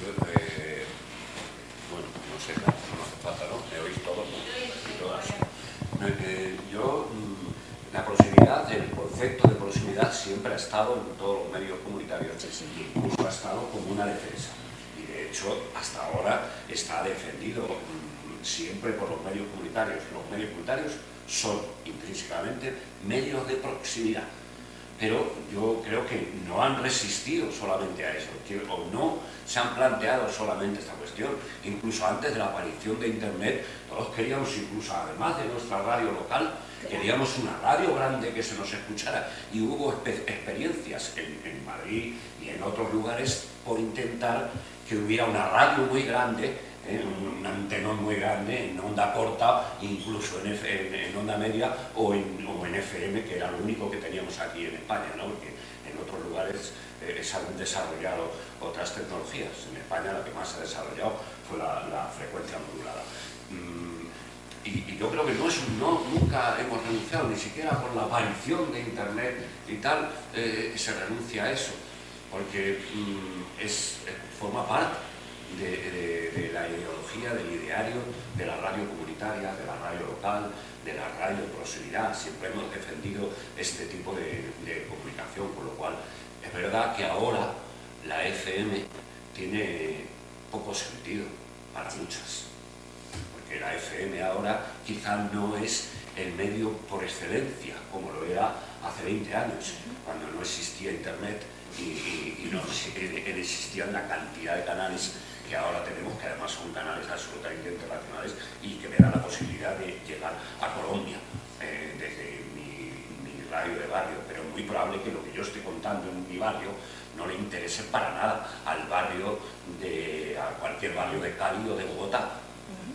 Yo, eh, bueno, no sé, no hace falta, ¿no? Me oís todos, ¿no? Eh, yo la proximidad, el concepto de proximidad siempre ha estado en todos los medios comunitarios y incluso ha estado como una defensa. Y de hecho, hasta ahora está defendido mm, siempre por los medios comunitarios. Los medios comunitarios son intrínsecamente medios de proximidad. Pero yo creo que no han resistido solamente a eso, o no se han planteado solamente esta cuestión. Incluso antes de la aparición de Internet, todos queríamos, incluso además de nuestra radio local, Queríamos una radio grande que se nos escuchara y hubo experiencias en, Madrid y en otros lugares por intentar que hubiera una radio muy grande ¿eh? un, antenón muy grande en onda corta, incluso en, en, onda media o en, o en, FM, que era lo único que teníamos aquí en España, ¿no? porque en otros lugares eh, se han desarrollado otras tecnologías. En España la que más se ha desarrollado fue la, frecuencia modulada. Mm, y, yo creo que no es no, nunca hemos renunciado, ni siquiera por la aparición de Internet y tal, eh, se renuncia a eso, porque mm, es, forma parte de, la ideología, del ideario, de la radio comunitaria, de la radio local, de la radio de proximidad. Siempre hemos defendido este tipo de, de comunicación, con lo cual es verdad que ahora la FM tiene poco sentido para muchas, porque la FM ahora quizá no es el medio por excelencia, como lo era hace 20 años, cuando no existía Internet y, no existían la cantidad de canales que ahora tenemos, que además son canales absolutamente internacionales y que me dan la posibilidad de llegar a Colombia eh, desde radio de barrio, pero es muy probable que lo que yo estoy contando en mi barrio no le interese para nada al barrio de a cualquier barrio de Cali o de Bogotá,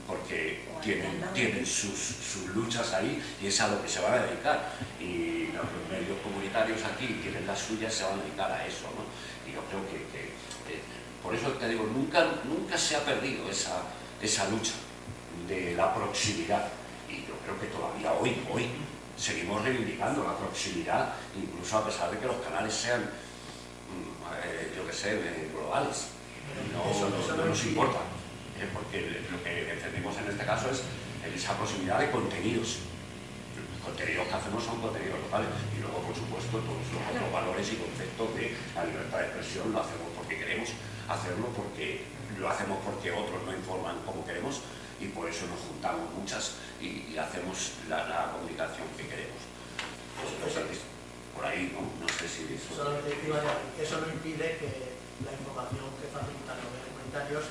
porque tienen, tienen sus, luchas ahí y es a lo que se van a dedicar. Y los medios comunitarios aquí tienen las suyas, se van a dedicar a eso. Y yo creo que por eso te digo, nunca, nunca se ha perdido esa, esa lucha de la proximidad. Y yo creo que todavía hoy, hoy, seguimos reivindicando la proximidad, incluso a pesar de que los canales sean, mm, eh, yo qué sé, globales. No, no, nos importa, eh, porque lo que entendemos en este caso es esa proximidad de contenidos. Los contenidos que hacemos son contenidos locales y luego, por supuesto, todos los otros valores y conceptos de la libertad de expresión lo hacemos porque queremos hacerlo porque lo hacemos porque otros no informan como queremos y por eso nos juntamos muchas y, hacemos la, comunicación que queremos. Pues, por ahí, ¿no? No sé si eso... eso no impide que la información que facilitan los medios comunitarios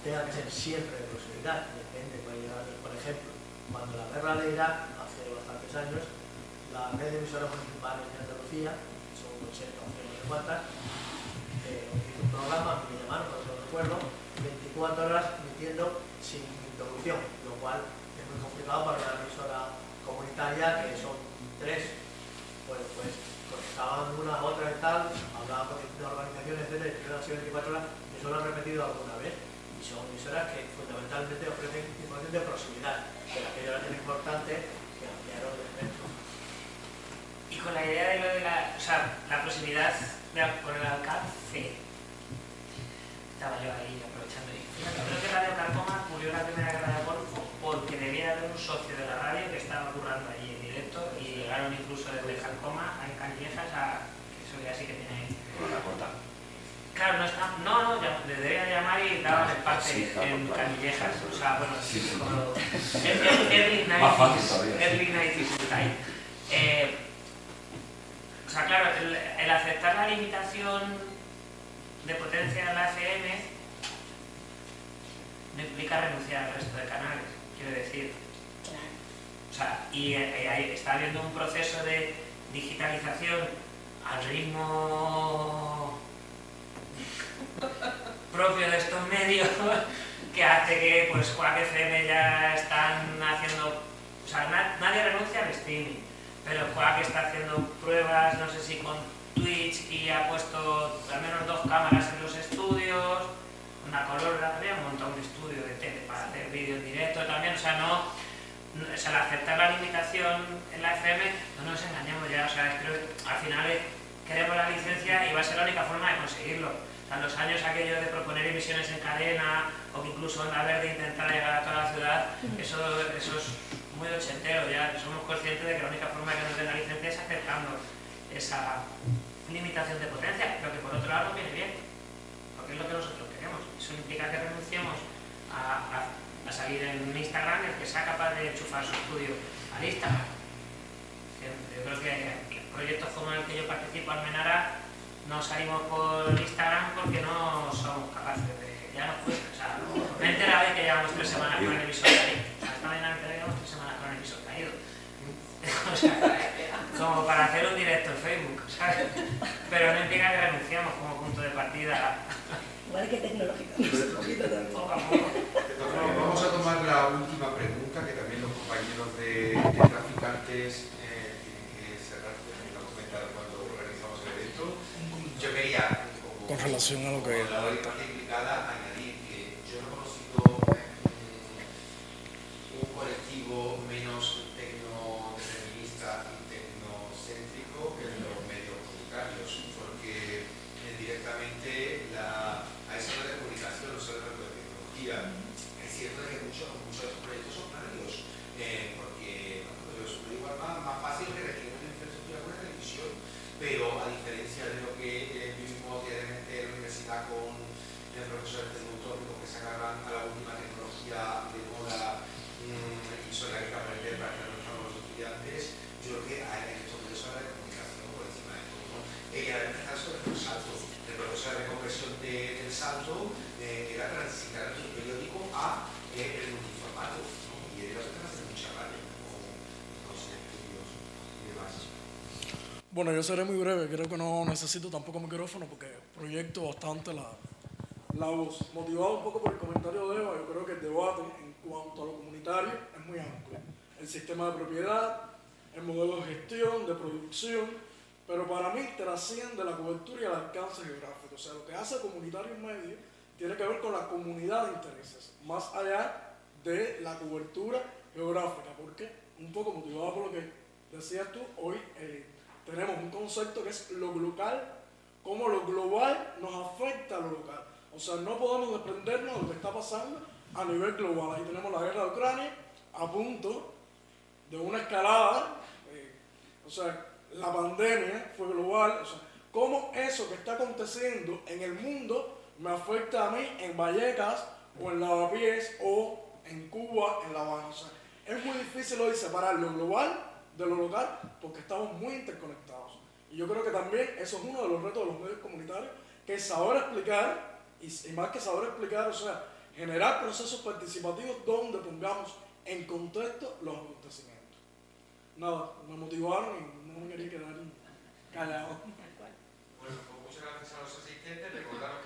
tenga que ser siempre de proximidad. Depende, por ejemplo, cuando la guerra de Irak, hace bastantes años, la red de emisoras municipales de Andalucía, son 80 o 100 de cuantas, un programa que me llamaron, no recuerdo, 24 horas emitiendo lo cual es muy complicado para una emisora comunitaria que son tres, pues, pues conectaban una a otra y tal, hablaban con distintas organizaciones, y han sido 24 horas, eso lo han repetido alguna vez, y son emisoras que fundamentalmente ofrecen información de proximidad, que aquello era tan importante que ampliaron el espectro. Y con la idea de lo de la, o sea, la proximidad con el alcance. Estaba yo ahí aprovechando. Y fíjate, creo que Radio Carcoma murió la primera guerra de Golfo porque debía haber un socio de la radio que estaba currando allí en directo y llegaron incluso desde Carcoma a Canillejas a. Eso ya sí que tiene. La corta. Claro, no, está, no, no, le debía llamar y daban el parte en Canillejas. O sea, bueno, sí, sí, como. Early 90s. Early 90s eh, o sea, claro, el, aceptar la limitación de potencia en la FM no implica renunciar al resto de canales, quiero decir. O sea, y eh, está habiendo un proceso de digitalización al ritmo propio de estos medios que hace que pues Quack FM ya están haciendo o sea nadie renuncia al streaming pero que está haciendo pruebas, no sé si con Twitch, y ha puesto al menos dos cámaras en los estudios, una color, había montado un estudio de tele para hacer vídeos directos también, o sea, no, o sea, al aceptar la limitación en la FM, no nos engañemos ya, o sea, creo que al final queremos la licencia y va a ser la única forma de conseguirlo. O sea, los años aquellos de proponer emisiones en cadena o que incluso Onda Verde intentar llegar a toda la ciudad, eso, eso es muy ochentero, ya somos conscientes de que la única forma de que nos den la licencia es aceptando esa limitación de potencia, pero que por otro lado viene bien, porque es lo que nosotros. Eso implica que renunciemos a, salir en Instagram el que sea capaz de enchufar su estudio al Instagram. Yo creo que proyectos como el que yo participo, Almenara, no salimos por Instagram porque no somos capaces de... ya no cuesta, o sea, me de que llevamos tres semanas con el emisor ahí. esta mañana me llevamos tres semanas como para hacer un directo en Facebook, ¿sabes? Pero no implica que renunciamos como punto de partida. Igual que tecnológico. Poco a poco. la última pregunta que también los compañeros de, traficantes eh, tienen que cerrar, lo han comentado cuando organizamos el evento. Yo quería, con relación a lo que... La parte implicada, añadir que yo no he conocido un colectivo menos tecno-feminista y tecnocéntrico que los medios comunitarios, porque directamente la, a esa red de comunicación, no solo de tecnología, cierto que muchos, muchos de estos proyectos son válidos, eh, porque bueno, es igual más, más fácil que requiere una infraestructura con una televisión, pero a diferencia de lo que eh, vivimos diariamente en la universidad con el profesor tecnológico que se agarran a la última tecnología de moda mmm, y sobre la que aprender para que los estudiantes, yo creo que hay estos procesos de comunicación por encima de todo. ¿no? Y además, el caso del salto, el profesor de conversión de, del salto eh, era transitar el periódico a eh, el multiformato, ¿no? y de las hacer mucha radio, como los estudios y demás. Bueno, yo seré muy breve, creo que no necesito tampoco micrófono porque proyecto bastante la, la voz. Motivado un poco por el comentario de Eva, yo creo que el debate en cuanto a lo comunitario es muy amplio. El sistema de propiedad, el modelo de gestión, de producción, pero para mí trasciende la cobertura y el alcance geográfico. O sea, lo que hace comunitario en medio tiene que ver con la comunidad de intereses, más allá de la cobertura geográfica, porque un poco motivado por lo que decías tú, hoy tenemos un concepto que es lo local, cómo lo global nos afecta a lo local. O sea, no podemos desprendernos de lo que está pasando a nivel global. Ahí tenemos la guerra de Ucrania a punto de una escalada, eh, o sea, la pandemia fue global, o sea, cómo eso que está aconteciendo en el mundo me afecta a mí en Vallecas o en Lavapiés o en Cuba, en La Habana. es muy difícil hoy separar lo global de lo local porque estamos muy interconectados. Y yo creo que también eso es uno de los retos de los medios comunitarios, que es saber explicar, y, más que saber explicar, o sea, generar procesos participativos donde pongamos en contexto los acontecimientos. Nada, me motivaron y no me quería quedar callado. Bueno, pues muchas gracias a los asistentes. Recordaros